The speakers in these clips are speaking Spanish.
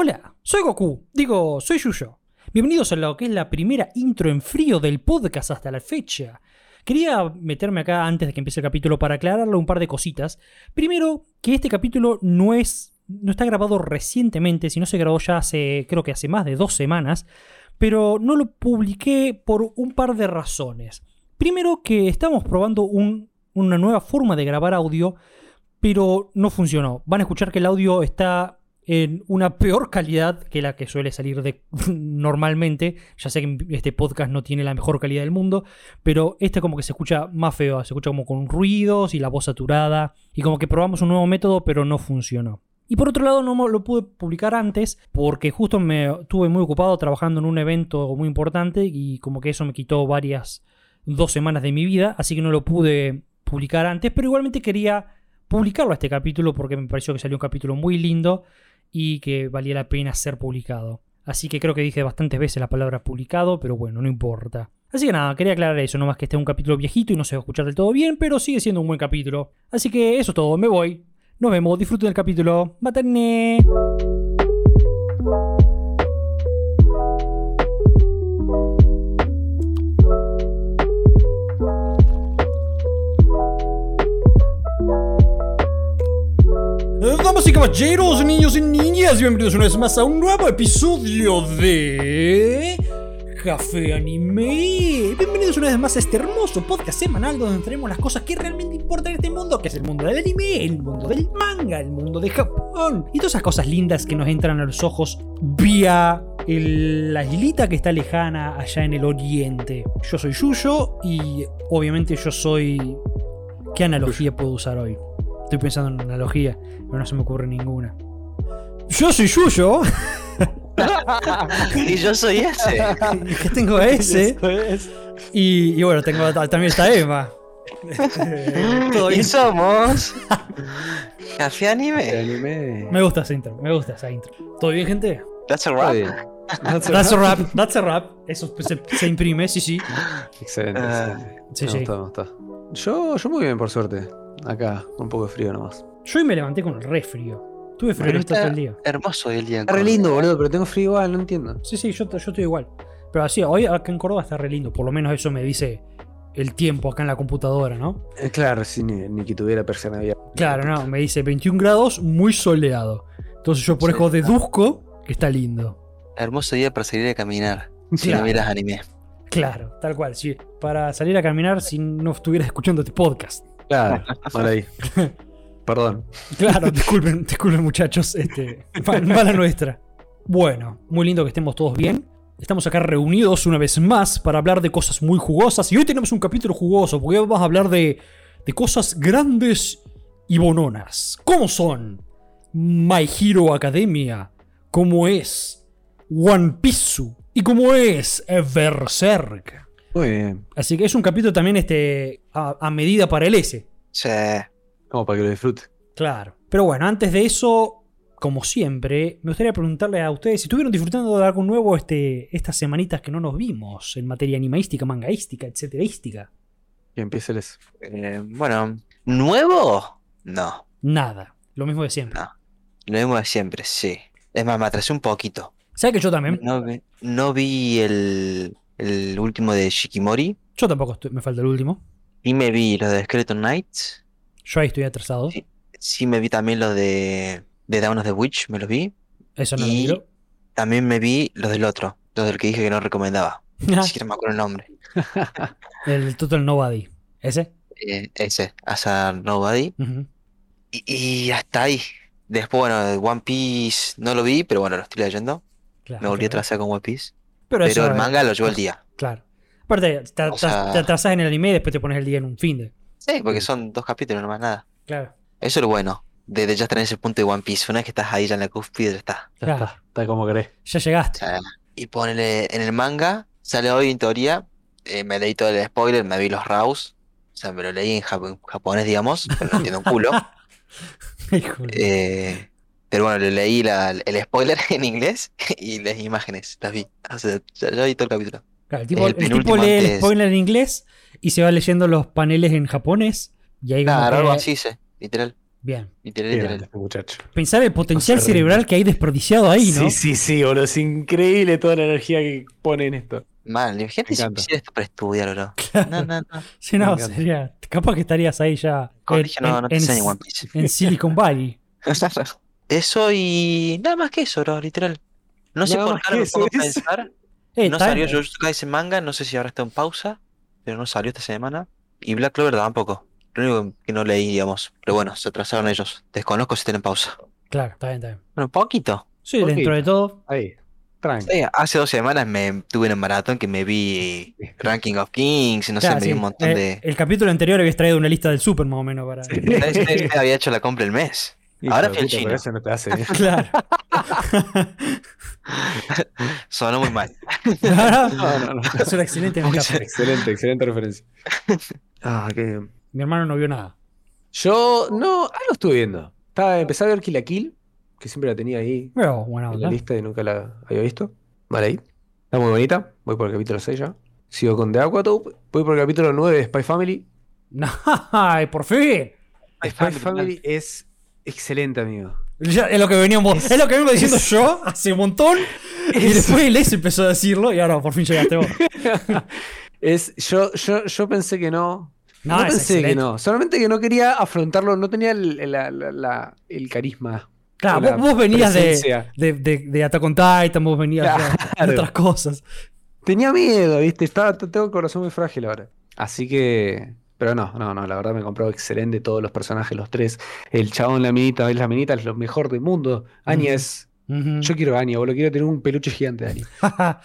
Hola, soy Goku. Digo, soy Yuyo. Bienvenidos a lo que es la primera intro en frío del podcast hasta la fecha. Quería meterme acá antes de que empiece el capítulo para aclararle un par de cositas. Primero, que este capítulo no es. no está grabado recientemente, sino se grabó ya hace. creo que hace más de dos semanas. Pero no lo publiqué por un par de razones. Primero, que estamos probando un- una nueva forma de grabar audio, pero no funcionó. Van a escuchar que el audio está en una peor calidad que la que suele salir de normalmente. Ya sé que este podcast no tiene la mejor calidad del mundo, pero este como que se escucha más feo, se escucha como con ruidos y la voz saturada y como que probamos un nuevo método, pero no funcionó. Y por otro lado no lo pude publicar antes porque justo me estuve muy ocupado trabajando en un evento muy importante y como que eso me quitó varias dos semanas de mi vida, así que no lo pude publicar antes, pero igualmente quería publicarlo a este capítulo porque me pareció que salió un capítulo muy lindo y que valía la pena ser publicado. Así que creo que dije bastantes veces la palabra publicado, pero bueno, no importa. Así que nada, quería aclarar eso, no más que este es un capítulo viejito y no se va a escuchar del todo bien, pero sigue siendo un buen capítulo. Así que eso es todo, me voy. Nos vemos, disfruten del capítulo. ¡Matane! Damas y caballeros, niños y niñas, bienvenidos una vez más a un nuevo episodio de Café Anime. Bienvenidos una vez más a este hermoso podcast semanal donde traemos las cosas que realmente importan en este mundo, que es el mundo del anime, el mundo del manga, el mundo de Japón y todas esas cosas lindas que nos entran a los ojos vía la islita que está lejana allá en el oriente. Yo soy Yuyo y obviamente yo soy... ¿Qué analogía puedo usar hoy? Estoy pensando en una analogía, pero no se me ocurre ninguna. Yo soy Yuyo, Y yo soy ese. que tengo a ese, y, y bueno, tengo a- también está Emma. Todo y bien. somos. Café Anime. anime. Me gusta esa intro, me gusta esa intro. ¿Todo bien, gente? That's a Está rap. bien. That's a rap, that's a rap. Eso se, se imprime, sí, sí. Excelente, Ah. excelente. Sí, me sí. gusta, me gusta. Yo, yo muy bien, por suerte. Acá, con un poco de frío nomás. Yo hoy me levanté con el re frío. Tuve frío Pero todo el día. hermoso el día. Está re lindo, boludo, pero tengo frío igual, no entiendo. Sí, sí, yo, yo estoy igual. Pero así, hoy acá en Córdoba está re lindo. Por lo menos eso me dice el tiempo acá en la computadora, ¿no? Eh, claro, sí, ni, ni que tuviera persiana abierta. Claro, no, me dice 21 grados, muy soleado. Entonces yo por Sí. eso deduzco que está lindo. Hermoso día para salir a caminar. Si Claro. no miras anime. Claro, tal cual, sí. Para salir a caminar si no estuvieras escuchando este podcast. Claro, mal ahí. Perdón. Claro, disculpen, disculpen muchachos, este, mal- mala nuestra. Bueno, muy lindo que estemos todos bien. Estamos acá reunidos una vez más para hablar de cosas muy jugosas. Y hoy tenemos un capítulo jugoso, porque hoy vamos a hablar de, de cosas grandes y bononas. ¿Cómo son? My Hero Academia. ¿Cómo es? One Piece. Y cómo es Berserk. Muy bien. Así que es un capítulo también este, a, a medida para el S. Sí. Como para que lo disfrute. Claro. Pero bueno, antes de eso, como siempre, me gustaría preguntarle a ustedes si estuvieron disfrutando de algo nuevo este, estas semanitas que no nos vimos en materia animaística, mangaística, etcéterística. Que empiece el S. Eh, bueno, ¿nuevo? No. Nada. Lo mismo de siempre. No. Lo mismo de siempre, sí. Es más, me atrasé un poquito. ¿Sabes que yo también? No vi, no vi el, el último de Shikimori. Yo tampoco estoy- me falta el último. Y me vi los de Skeleton Knights. Yo ahí estoy atrasado. Sí. Sí me vi también los de, de Dawn of the Witch, me los vi. Eso no lo Y- miro. También me vi los del otro, los del que dije que no recomendaba. Ni siquiera me acuerdo el nombre. el Total Nobody. ¿Ese? Eh, ese, Asa Nobody. Y, y hasta ahí. Después, bueno, One Piece no lo vi, pero bueno, lo estoy leyendo. Claro, Me volví a atrasar con One Piece. Pero, eso, Pero el manga lo llevo el día. Claro. Aparte, te, O sea- te atrasás en el anime y después te pones el día en un fin de. Sí, porque son dos capítulos, no más nada. Claro. Eso es lo bueno, de, de ya estar en ese punto de One Piece. Una vez que estás ahí ya en la cúspide, ya está. Ya Claro. está, está como querés. Ya O llegaste. sea, y ponele en el manga, sale hoy en teoría. eh, me leí todo el spoiler, me vi los Raus. O sea, me lo leí en jap- japonés, digamos, pero no entiendo un culo. Híjole. Eh, pero bueno, le leí la- el spoiler en inglés y las imágenes, las vi. O sea, ya, ya vi todo el capítulo. Claro, el tipo, el el tipo penúltimo lee el spoiler en inglés y se va leyendo los paneles en japonés. Y ahí Claro, que- algo así, sí, literal. Bien. Literal, literal. este muchacho. Pensar el potencial No se cerebral que hay desperdiciado ahí, ¿no? Sí, sí, sí, boludo. Es increíble toda la energía que pone en esto. Mal, si encanta. hiciera esto para estudiar, bro. No, no, no. Sí, no, Me sería. Capaz que estarías ahí ya. En, no, no te en- enseñan en- One Piece. en Silicon Valley. Eso y nada más que eso, bro, literal. No sé Nada por qué me es. pensar. Eh, No salió. Jujutsu Kaisen manga, no sé si ahora está en pausa, pero no salió esta semana. Y Black Clover tampoco. Lo único que no leí, digamos. Pero bueno, se atrasaron ellos. Desconozco si están en pausa. Claro, está bien, está bien. Bueno, poquito. Sí, Poquito. dentro de todo. Ahí. Tranqui. Sí, hace dos semanas me tuve en maratón que me vi Ranking of Kings, no sé, me vi sí. un montón Eh, de. El capítulo anterior habías traído una lista del super más o menos para. Este había hecho la compra el mes. Hijo Ahora fui al puta, chino. pero eso no te hace bien. Claro. Sonó muy mal. No, no, no. es una excelente metáfora. Excelente, excelente referencia. Ah, qué. Mi hermano no vio nada. Yo no, ah, lo estuve viendo. Estaba, empecé a ver Kill la Kill, que siempre la tenía ahí Pero en la lista y nunca la había visto. Vale ahí. Está muy bonita. Voy por el capítulo 6 ya. Sigo con The Aquatope. Voy por el capítulo 9 de Spy Family. Ay, por fin. Spy Family es excelente, amigo. Ya, es lo que veníamos, es, lo que vengo diciendo yo hace un montón. Y después Les empezó a decirlo y ahora por fin llegaste vos. Es, yo, yo, yo pensé que no. No, No, es pensé que no. Solamente que no quería afrontarlo. No tenía el, la- la- la- el carisma. Claro, vos, vos venías de, de, de, de Attack on Titan, vos venías de- otras cosas. Tenía miedo, ¿viste? Estaba, tengo el corazón muy frágil ahora. Así que. Pero no, no, no, la verdad me compró excelente todos los personajes, los tres. El chabón, la minita, la minita es lo mejor del mundo. Anya es. Yo quiero a Anya, boludo, quiero tener un peluche gigante de Anya.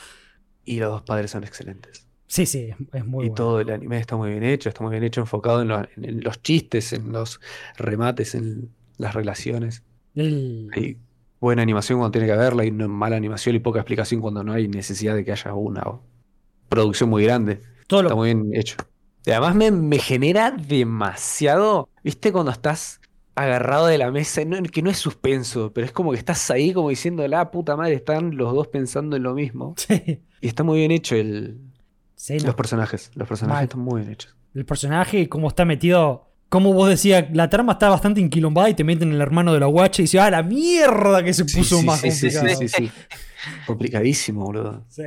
Y los dos padres son excelentes. sí, sí, es- muy y bueno. todo el anime está muy bien hecho, está muy bien hecho, enfocado en, lo- los chistes, en los remates, en las relaciones. El- Hay buena animación cuando tiene que haberla, hay una mala animación y poca explicación cuando no hay necesidad de que haya una producción muy grande. todo Está lo, muy bien hecho. Y además me, me genera demasiado, ¿viste? Cuando estás agarrado de la mesa, no- que no es suspenso, pero es como que estás ahí como diciendo, la puta madre, están los dos pensando en lo mismo. sí, Y está muy bien hecho el, sí, no. los personajes. Los personajes Mal. están muy bien hechos. el personaje, cómo está metido. Como vos decías, la trama está bastante inquilombada y te meten el hermano de la guacha y dices, ah, la mierda que se puso sí, más sí, sí, sí, complicado. sí, sí. Complicadísimo, boludo. Sí.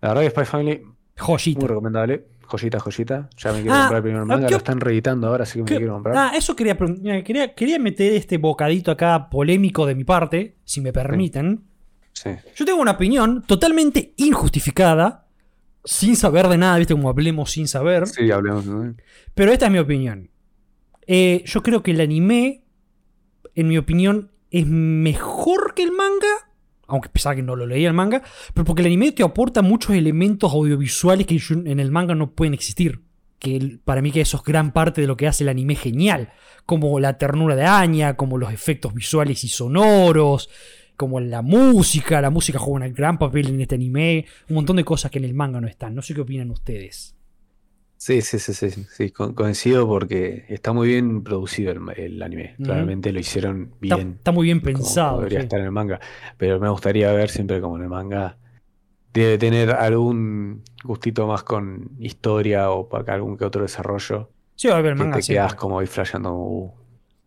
La verdad que Spy Family, Joyita. muy recomendable. Joyita, joyita. Ya me quiero Ah, comprar el primer manga, ¿qué- lo están reeditando ahora, así que me ¿Qué- quiero comprar. Ah, eso quería, mira, quería quería meter este bocadito acá polémico de mi parte, si me permiten. Sí. Yo tengo una opinión totalmente injustificada, sin saber de nada, ¿viste? Como hablemos sin saber. Sí, hablemos. ¿no? Pero esta es mi opinión. Eh, yo creo que el anime, en mi opinión, es mejor que el manga. Aunque pensaba que no lo leía el manga. Pero porque el anime te aporta muchos elementos audiovisuales que en el manga no pueden existir. Que para mí que eso es gran parte de lo que hace el anime genial. Como la ternura de Anya, como los efectos visuales y sonoros, como la música. La música juega un gran papel en este anime. Un montón de cosas que en el manga no están. No sé qué opinan ustedes. Sí, sí, sí, sí, sí, sí, co- coincido porque está muy bien producido el, el anime. Ujú. Claramente lo hicieron bien. está muy bien como pensado. debería sí. estar en el manga. Pero me gustaría ver siempre como en el manga. Debe tener algún gustito más con historia o para algún que otro desarrollo. Sí, va a haber Que manga te siempre. quedas como ahí flasheando. uh,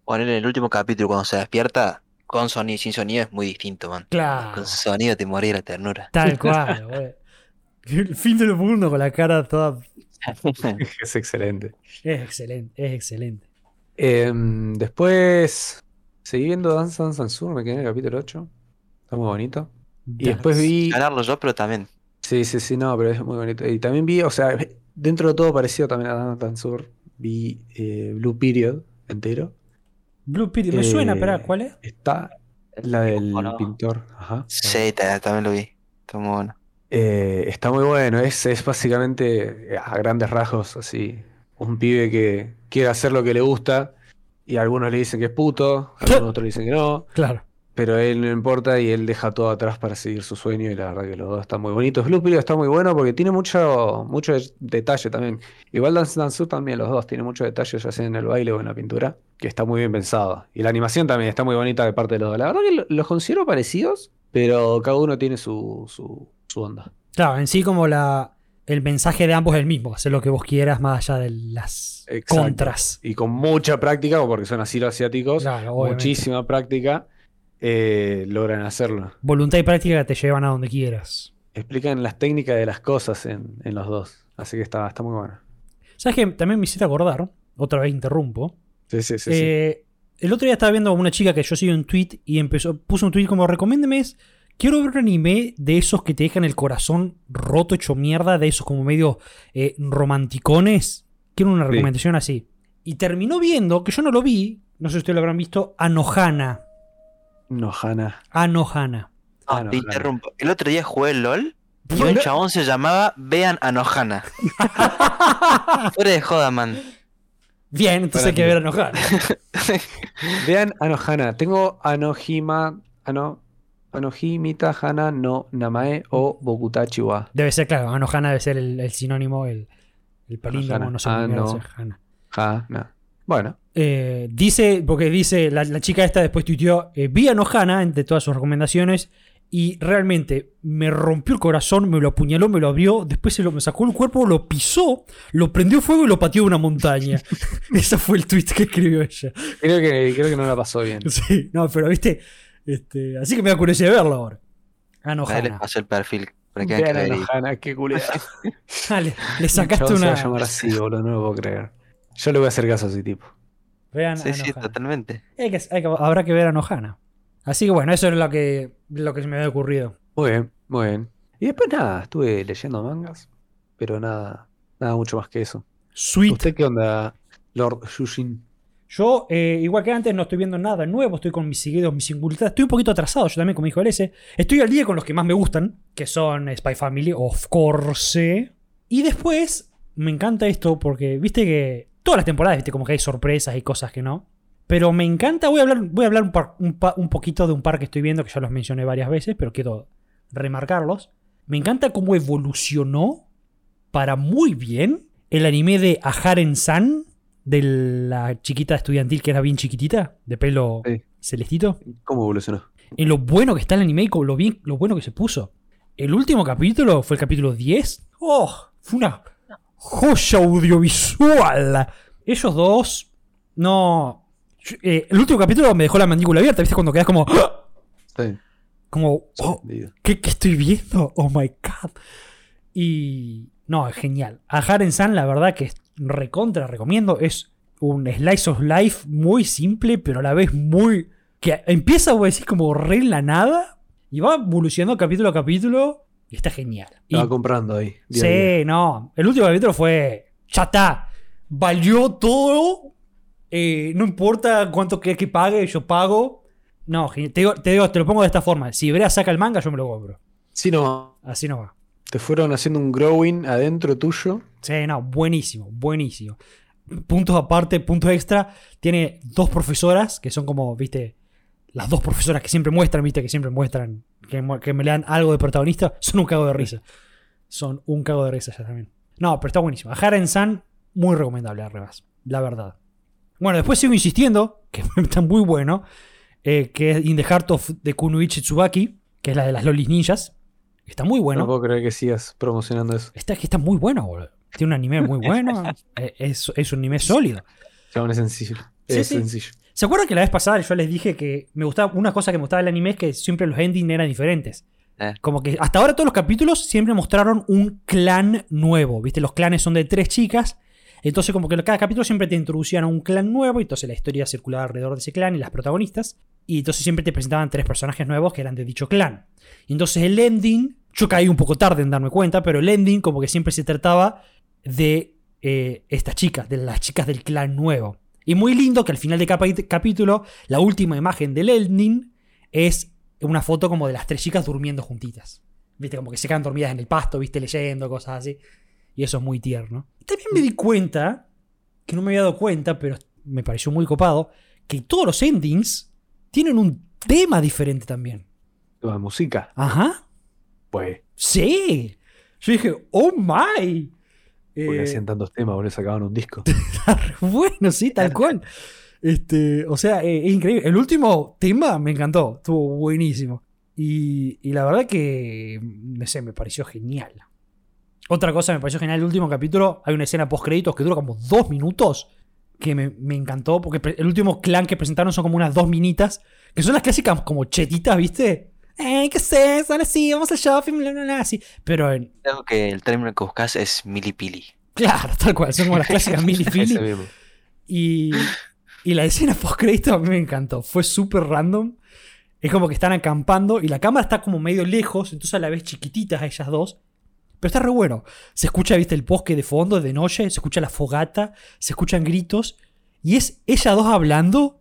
Poner en el último capítulo cuando se despierta, con sonido y sin sonido es muy distinto, man. Claro. Con sonido te morí de la ternura. Tal cual, güey. El fin del mundo con la cara toda. es excelente. Es excelente, es excelente. Em, después seguí viendo Dance Dance Sur, me quedé en el capítulo 8. Está muy bonito. Y después vi. Ganarlo yo, pero también. Sí, sí, sí, no, pero es muy bonito. Y también vi, o sea, dentro de todo parecido también a Dance Dance Sur, vi eh, Blue Period entero. Blue Period, me Eh, suena, espera, ¿cuál es? Está la del pintor. Ajá. Sí, ta- también lo vi. Está muy bueno. Eh, está muy bueno, es, es básicamente eh, a grandes rasgos así. Un pibe que quiere hacer lo que le gusta y algunos le dicen que es puto, algunos otros le dicen que no, Claro. pero él no importa y él deja todo atrás para seguir su sueño y la verdad que los dos están muy bonitos. Blue Period está muy bueno porque tiene mucho, mucho de- detalle también. Igual Dance Dance también los dos, tiene mucho detalle ya sea en el baile o en la pintura, que está muy bien pensado. Y la animación también está muy bonita de parte de los dos. La verdad que lo- los considero parecidos, pero cada uno tiene su, su, su onda. Claro, en sí como la. el mensaje de ambos es el mismo, hacer lo que vos quieras más allá de las Exacto. contras. Y con mucha práctica, porque son así los asiáticos, Claro, muchísima práctica, eh, logran hacerlo. Voluntad y práctica te llevan a donde quieras. Explican las técnicas de las cosas en, en los dos. Así que está, está muy bueno. ¿Sabes qué? También me hiciste acordar, otra vez interrumpo. Sí, sí, sí. sí. Eh, El otro día estaba viendo a una chica que yo sigo en tweet y empezó, puso un tweet como recomiéndeme. Quiero ver un anime de esos que te dejan el corazón roto, hecho mierda, de esos como medio eh, romanticones. Quiero una Sí. recomendación así. Y terminó viendo, que yo no lo vi, no sé si ustedes lo habrán visto, Anohana. No, Hanna. Anohana. Ah, Ah, no, te interrumpo. El otro día jugué el LOL y un chabón se llamaba Vean Anohana. Fuera de joda, man. Bien, entonces Para hay que mí. ver Anohana. Vean Anohana. Tengo Anohima. Ano, Anohimita Hana no Namae o Bokutachi wa. Debe ser, claro, Anohana debe ser el, el sinónimo, el, el palíndromo, Anohana. no sé Ah, no. llama. Hana. Bueno, Eh, dice, porque dice, la, la chica esta después tuiteó, eh, vi a Nohana entre todas sus recomendaciones y realmente me rompió el corazón, me lo apuñaló, me lo abrió, después se lo me sacó el cuerpo, lo pisó, lo prendió fuego y lo pateó de una montaña. Ese fue el tweet que escribió ella. creo que, creo que no la pasó bien. Sí, no, pero viste, este, así que me da curiosidad de verlo ahora. A les Nohana. pasé el perfil. Para que vean qué culera. Dale, le sacaste Se va a una. llamar así, boludo, no lo puedo creer. Yo le voy a hacer caso a ese tipo. Vean Sí, a sí, totalmente. Hay que- hay que- habrá que ver a Nohana. Así que bueno, eso es lo que, lo que se me había ocurrido. Muy bien, muy bien. Y después nada, estuve leyendo mangas, pero nada, nada mucho más que eso. Sweet. ¿Usted qué onda, Lord Yushin? Yo, eh, igual que antes, no estoy viendo nada nuevo, estoy con mis seguidos, mis singularidades. Estoy un poquito atrasado, yo también con mi hijo LS. Estoy al día con los que más me gustan, que son Spy Family, of course. Y después, me encanta esto porque, viste que todas las temporadas, viste, como que hay sorpresas y cosas que no. Pero me encanta, voy a hablar, voy a hablar un, un poquito de un par que estoy viendo, que ya los mencioné varias veces, pero quiero remarcarlos. Me encanta cómo evolucionó para muy bien el anime de Aharen-san, de la chiquita estudiantil que era bien chiquitita, de pelo Sí. celestito. ¿Cómo evolucionó? En lo bueno que está el anime y lo, bien, lo bueno que se puso. El último capítulo fue el capítulo 10. ¡Oh! Fue una joya audiovisual. Ellos dos, no. yo- eh, el último capítulo me dejó la mandíbula abierta, ¿viste? Cuando quedas como. ¡ah! Sí, Como. oh. ¿Qué, qué estoy viendo? Oh my god. Y. No, genial. A Haren San, la verdad que es recontra recomiendo. Es un slice of life muy simple, pero a la vez muy. Que empieza, voy a decir, como re en la nada. Y va evolucionando capítulo a capítulo. Y está genial. Y- Estaba comprando ahí. día a día. sí, no. El último capítulo fue. Ya está. Valió todo. Eh, no importa cuánto querés que pague, yo pago. No, te digo, te digo, te lo pongo de esta forma. Si Brea saca el manga, yo me lo compro. Sí, no. Así no va. Te fueron haciendo un growing adentro tuyo. Sí, no, buenísimo, buenísimo. Puntos aparte, puntos extra. Tiene dos profesoras que son como, viste, las dos profesoras que siempre muestran, viste, que siempre muestran, que, que me le dan algo de protagonista. Son un cago de risa. Son un cago de risa ya también. No, pero está buenísimo. A Haren San, muy recomendable, Arrebas. La verdad. Bueno, después sigo insistiendo, que está muy bueno, eh, que es In the Heart of the Kunoichi Tsubaki, que es la de las lolis ninjas. Está muy bueno. No puedo creer que sigas promocionando eso. Está, que está muy bueno, boludo. Tiene un anime muy bueno. Eh, es, es un anime sólido. Chabón, es sencillo. Sí, es sí. sencillo. ¿Se acuerdan que la vez pasada yo les dije que me gustaba una cosa que me gustaba del anime es que siempre los endings eran diferentes? Eh. Como que hasta ahora todos los capítulos siempre mostraron un clan nuevo. ¿Viste? Los clanes son de tres chicas. Entonces, como que cada capítulo siempre te introducían a un clan nuevo. Y entonces la historia circulaba alrededor de ese clan y las protagonistas. Y entonces siempre te presentaban tres personajes nuevos que eran de dicho clan. Y entonces el ending, yo caí un poco tarde en darme cuenta, pero el ending, como que siempre se trataba de eh, estas chicas, de las chicas del clan nuevo. Y muy lindo que al final de capítulo, la última imagen del ending es una foto como de las tres chicas durmiendo juntitas. Viste, como que se quedan dormidas en el pasto, viste, leyendo, cosas así. Y eso es muy tierno. También me di cuenta, que no me había dado cuenta, pero me pareció muy copado, que todos los endings tienen un tema diferente también. La música, Ajá. pues. Sí. Yo dije, oh my. Porque Eh, hacían tantos temas, boludo, sacaban un disco. bueno, sí, tal cual. Este, o sea, eh, es increíble. El último tema me encantó, estuvo buenísimo. Y, y la verdad que, no sé, me pareció genial. Otra cosa me pareció genial el último capítulo, hay una escena post créditos que dura como dos minutos, que me, me encantó, porque el último clan que presentaron son como unas dos minitas, que son las clásicas como chetitas, ¿viste? Eh, ¿qué sé? Son así, vamos al shopping, bla, bla, bla, así. Pero, en- Creo que el término que buscas es milipili. claro, tal cual, son como las clásicas mili Ese fili. mismo. Y, y la escena post crédito a mí me encantó. Fue súper random. Es como que están acampando y la cámara está como medio lejos, entonces a la vez chiquititas a ellas dos. Pero está re bueno. Se escucha, viste, el bosque de fondo de noche, se escucha la fogata, se escuchan gritos. Y es ellas dos hablando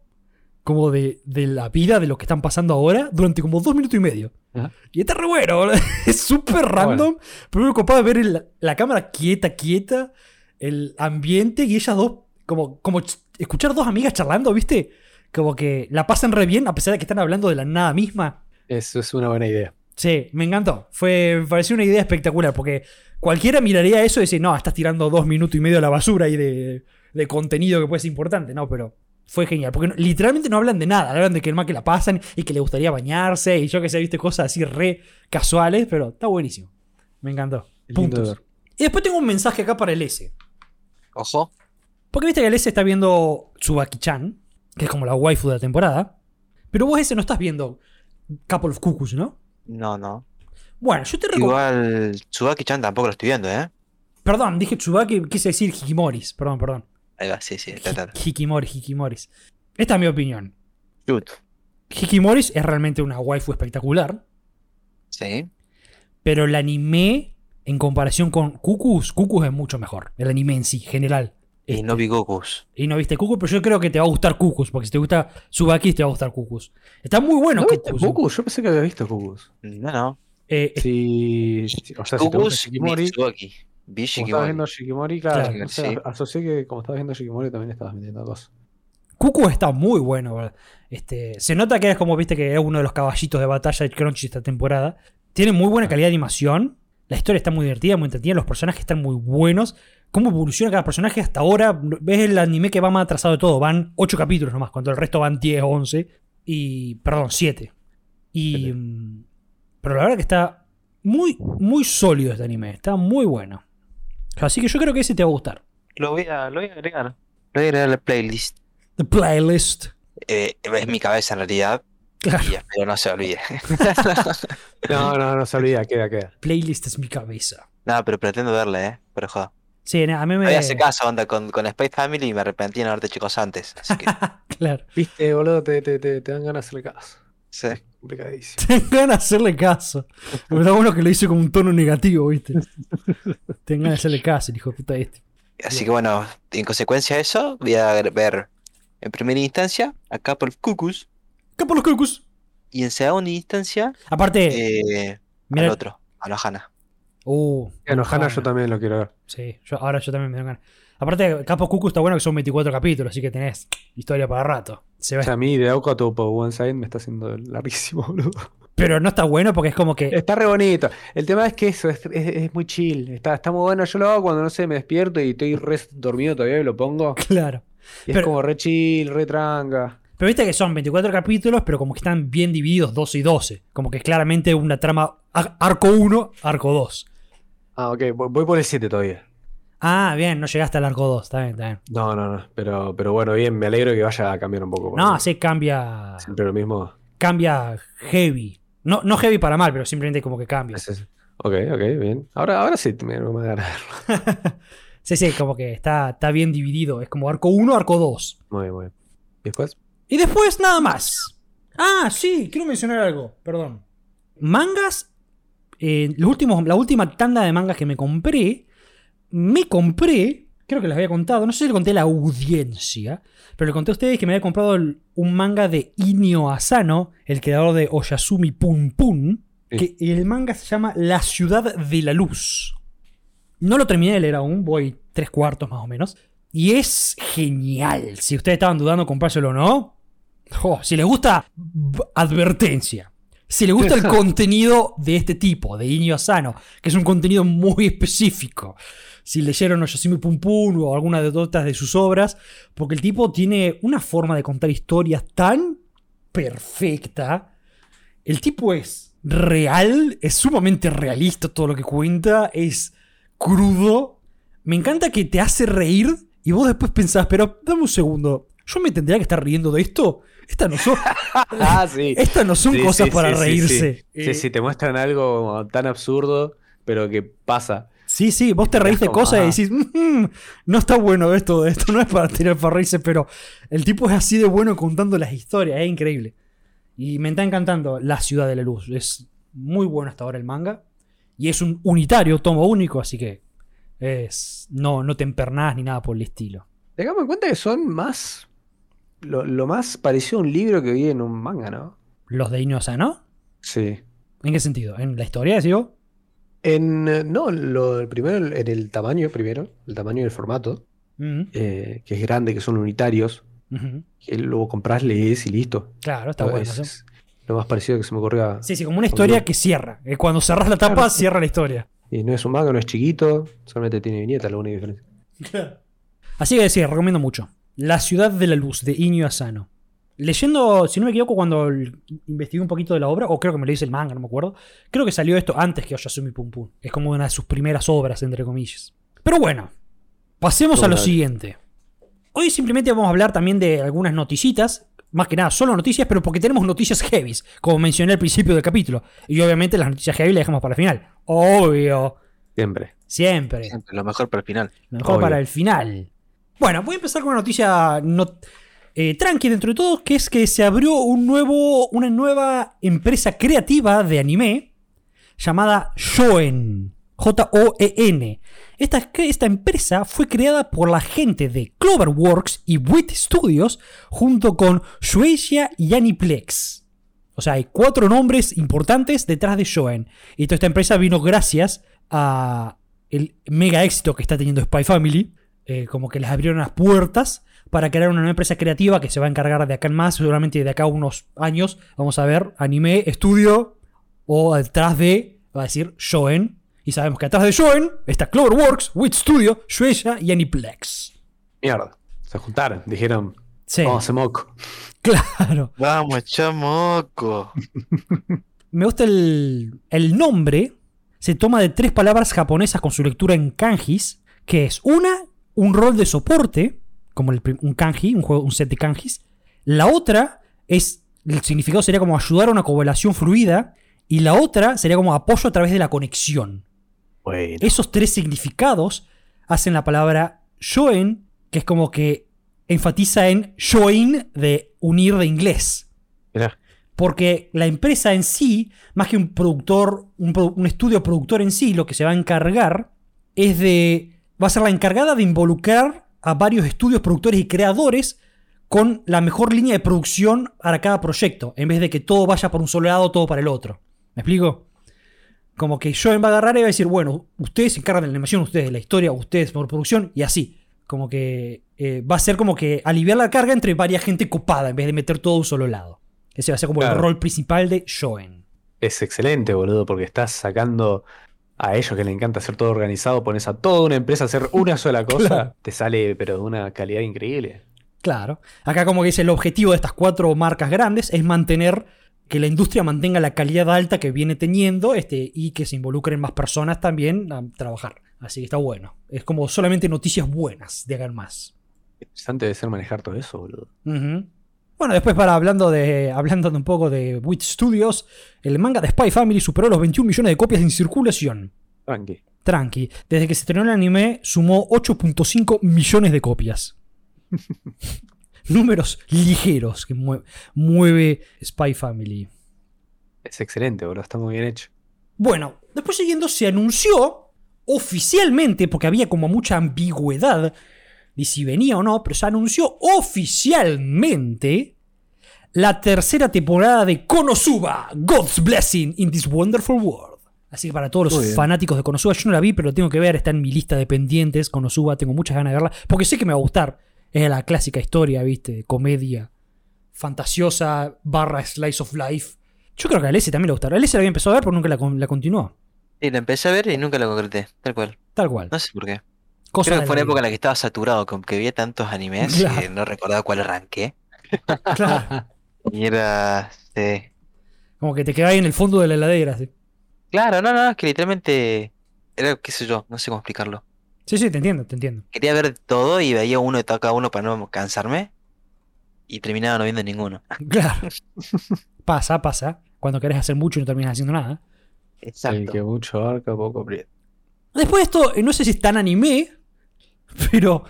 como de, de la vida, de lo que están pasando ahora, durante como dos minutos y medio. Ajá. Y está re bueno, es súper random. Pero me copaba ver el- la cámara quieta, quieta, el ambiente y ellas dos, como, como ch- escuchar dos amigas charlando, ¿viste? Como que la pasan re bien a pesar de que están hablando de la nada misma. Eso es una buena idea. Sí, me encantó. Fue, me pareció una idea espectacular porque cualquiera miraría eso y decir, no, estás tirando dos minutos y medio a la basura y de, de contenido que puede ser importante. No, pero fue genial. Porque no- literalmente no hablan de nada. Hablan de que el más que la pasan y que le gustaría bañarse y yo que sé, viste cosas así re casuales, pero está buenísimo. Me encantó. Puntos. de. Y después tengo un mensaje acá para el S. Ojo. Porque viste que el S está viendo Tsubaki-chan, que es como la waifu de la temporada. Pero vos ese no estás viendo Couple of Cuckoos, ¿no? No, no. Bueno, yo te recomiendo. Igual Tsubaki-chan tampoco lo estoy viendo, ¿eh? Perdón, dije Tsubaki, quise decir Hikimoris. Perdón, perdón. Ahí va, sí, sí, está, está. Hi- Hikimoris, Hikimoris. Esta es mi opinión. Shoot. Hikimoris es realmente una waifu espectacular, Sí. pero el anime, en comparación con Cucus, Cucus es mucho mejor. El anime en sí, general. Y Este, no vi Gokus. y no viste Cucus, pero yo creo que te va a gustar Cucus, porque si te gusta Tsubaki, te va a gustar Cucus. Está muy bueno ¿No viste Cucus. Cucus? Yo pensé que había visto Cucus. No, no. Eh, Sí, sí, o sea, si te gusta Gokus vi Shikimori, como estabas viendo Shikimori, claro, Claro, no sé, sí. asocié que como estabas viendo Shikimori también estabas metiendo cosas. Cucu está muy bueno. ¿verdad? Este, se nota que es como viste que es uno de los caballitos de batalla de Crunchy esta temporada. Tiene muy buena calidad de animación. La historia está muy divertida, muy entretenida. Los personajes están muy buenos. Cómo evoluciona cada personaje hasta ahora. Ves el anime que va más atrasado de todo. Van 8 capítulos nomás, cuando el resto van 10 o 11. Y. Perdón, 7. Y. Mm, Pero la verdad que está muy, muy sólido este anime. Está muy bueno. Así que yo creo que ese te va a gustar. Lo voy a, lo voy a agregar. Lo voy a agregar a la playlist. The playlist. Eh, es mi cabeza en realidad. Claro. Y espero no se olvide. No, no, no se olvida, queda, queda. Playlist es mi cabeza. Nada, pero pretendo verle, ¿eh? Pero joder. Sí, a mí me. Había hace caso, onda, con, con Space Family y me arrepentí de no haberte hecho cosas antes. Así que, Claro. Viste, boludo, te, te, te, te dan ganas de hacerle caso. sí. Complicadísimo. Tengan ganas de hacerle caso. Pero está bueno que lo hice con un tono negativo, ¿viste? Tengan ganas de hacerle caso, el hijo de puta este. Así que bueno, en consecuencia de eso, voy a ver en primera instancia a Couple of Cuckoos ¡Capo los cucus! y en segunda instancia Aparte, eh, mira. al otro, a la Hana. Uh, Hannah Hannah. yo también lo quiero ver. Sí, yo, ahora yo también me dan ganas. Aparte, Capo Cucu está bueno que son 24 capítulos, así que tenés historia para rato. Se ve. O sea, a mí de Auka Topo One Side me está haciendo larguísimo, boludo. Pero no está bueno porque es como que. Está re bonito. El tema es que eso es, es- es muy chill. Está, está muy bueno. Yo lo hago cuando no sé, me despierto y estoy re dormido todavía y lo pongo. Claro. Y es como re chill, re tranca. Pero viste que son 24 capítulos, pero como que están bien divididos 12 y 12. Como que es claramente una trama ar- arco 1, arco 2. Ah, ok, voy por el 7 todavía. Ah, bien, no llegaste al arco 2, está bien, está bien. No, no, no. Pero, pero bueno, bien, me alegro que vaya a cambiar un poco. No, sí, cambia. Siempre lo mismo. Cambia heavy. No, no heavy para mal, pero simplemente como que cambia. Es eso. Ok, ok, bien. Ahora, ahora sí me, ganas de verlo. sí, sí, como que está, está bien dividido. Es como arco 1, arco 2. Muy bien, muy bien. ¿Y después? Y después nada más. Ah, sí, quiero mencionar algo, perdón. Mangas, eh, los últimos, la última tanda de mangas que me compré, me compré, creo que les había contado, no sé si le conté a la audiencia, pero le conté a ustedes que me había comprado el- un manga de Inio Asano, el creador de Oyasumi Pum Pum, Sí. que el manga se llama La Ciudad de la Luz. No lo terminé de leer aún, voy tres cuartos más o menos. Y es genial. Si ustedes estaban dudando comprárselo o no, jo, si les gusta, advertencia. Si les gusta el contenido de este tipo, de Inio Asano, que es un contenido muy específico. Si leyeron Yoshimi Pum Pum o alguna de otras de sus obras, porque el tipo tiene una forma de contar historias tan perfecta. El tipo es real, es sumamente realista todo lo que cuenta, es crudo. Me encanta que te hace reír y vos después pensás, pero dame un segundo, ¿yo me tendría que estar riendo de esto? Estas no son, Ah, sí. estas no son Sí, cosas sí, para reírse. Sí, Eh, sí, te muestran algo tan absurdo, pero que pasa. Sí, sí, vos te reís de cosas y decís, "Mm, no está bueno esto, esto no es para tirar para reírse, pero el tipo es así de bueno contando las historias, es increíble. Y me está encantando La Ciudad de la Luz, es muy bueno hasta ahora el manga. Y es un unitario, tomo único, así que es no, no te empernás ni nada por el estilo. Tengamos en cuenta que son más. Lo, lo más parecido a un libro que vi en un manga, ¿no? Los de Inosa, ¿no? Sí. ¿En qué sentido? ¿En la historia, digo? En, eh, no, lo, primero en el tamaño, primero, el tamaño y el formato, eh, que es grande, que son unitarios, que luego compras, lees y listo. Claro, está No, bueno. es, lo más parecido que se me ocurrió. a- Sí, sí, como una historia que cierra. Eh, Cuando cerrás la tapa, Claro. cierra la historia. Y no es un manga, no es chiquito, solamente tiene viñeta, la única diferencia. Así que sí, recomiendo mucho. La ciudad de la luz, de Inyo Asano. Leyendo, si no me equivoco, cuando investigué un poquito de la obra, o creo que me lo hice el manga, no me acuerdo, creo que salió esto antes que Oyasumi Pum Pum. Es como una de sus primeras obras, entre comillas. Pero bueno, pasemos a lo siguiente. Hoy simplemente vamos a hablar también de algunas noticitas. Más que nada, solo noticias, pero porque tenemos noticias heavies, como mencioné al principio del capítulo. Y obviamente las noticias heavy las dejamos para el final. Obvio. Siempre. Siempre. Siempre, lo mejor para el final. Lo mejor Obvio. para el final. Bueno, voy a empezar con una noticia no, eh, tranqui dentro de todo, que es que se abrió una nueva empresa creativa de anime llamada Shoen. J-O-E-N. Esta, esta empresa fue creada por la gente de Cloverworks y Wit Studios junto con Shueisha y Aniplex. O sea, hay cuatro nombres importantes detrás de Shoen. Y toda esta empresa vino gracias a el mega éxito que está teniendo Spy Family. eh, como que les abrieron las puertas para crear una nueva empresa creativa que se va a encargar de acá en más, seguramente de acá a unos años. Vamos a ver, anime, estudio, o detrás de, va a decir, Shoen. Y sabemos que atrás de Shoen está Cloverworks, Wit Studio, Shueisha y Aniplex. Mierda. Se juntaron, dijeron, Sí, vamos a hacer moco. claro. Vamos, chamoco. Me gusta el, el nombre. Se toma de tres palabras japonesas con su lectura en kanjis, que es una, un rol de soporte, como el un kanji, un, juego, un set de kanjis. La otra es, el significado sería como ayudar a una correlación fluida. Y la otra sería como apoyo a través de la conexión. Bueno. Esos tres significados hacen la palabra shoen, que es como que enfatiza en join de unir de inglés. Porque la empresa en sí, más que un productor, un, produ- un estudio productor en sí, lo que se va a encargar es de. Va a ser la encargada de involucrar a varios estudios productores y creadores con la mejor línea de producción para cada proyecto, en vez de que todo vaya por un solo lado, todo para el otro. ¿Me explico? Como que Joen va a agarrar y va a decir, bueno, ustedes se encargan de la animación, ustedes de la historia, ustedes por producción, y así. Como que eh, va a ser como que aliviar la carga entre varias gente copada, en vez de meter todo a un solo lado. Ese va a ser como el rol principal de Joen. Es excelente, boludo, porque estás sacando a ellos que les encanta hacer todo organizado, pones a toda una empresa a hacer una sola cosa, Claro. te sale pero de una calidad increíble. Claro. Acá como que dice, el objetivo de estas cuatro marcas grandes es mantener que la industria mantenga la calidad alta que viene teniendo este, y que se involucren más personas también a trabajar. Así que está bueno. Es como solamente noticias buenas de hagan más. Interesante debe ser manejar todo eso, boludo. Bueno, después para hablando de hablando un poco de Wit Studios, el manga de Spy Family superó los 21 millones de copias en circulación. Tranqui. Tranqui. Desde que se estrenó el anime sumó 8.5 millones de copias. Números ligeros que mue- mueve Spy Family. Es excelente, boludo, está muy bien hecho. Bueno, después siguiendo se anunció oficialmente, porque había como mucha ambigüedad de si venía o no, pero se anunció oficialmente la tercera temporada de Konosuba, God's Blessing in this Wonderful World. Así que para todos Muy los bien. fanáticos de Konosuba, yo no la vi, pero la tengo que ver, está en mi lista de pendientes. Konosuba, tengo muchas ganas de verla, porque sé que me va a gustar. Es la clásica historia, viste, de comedia fantasiosa barra slice of life. Yo creo que a Alessi también le gustará. Alessi la había empezado a ver, pero nunca la, la continuó. Sí, la empecé a ver y nunca la concreté, tal cual. Tal cual. No sé por qué. Cosa Creo que fue la una época en la que estaba saturado, con que había tantos animes Claro. que no recordaba cuál arranqué. Claro. Y era. sí. Como que te quedás ahí en el fondo de la heladera. así. Claro, no, no, es que literalmente era, qué sé yo, no sé cómo explicarlo. Sí, sí, te entiendo, te entiendo. Quería ver todo y veía uno de cada uno para no cansarme. Y terminaba no viendo ninguno. Claro. pasa, pasa. Cuando querés hacer mucho y no terminas haciendo nada. El Exacto. que mucho abarca, poco aprieta. Después de esto, eh, no sé si es tan anime, pero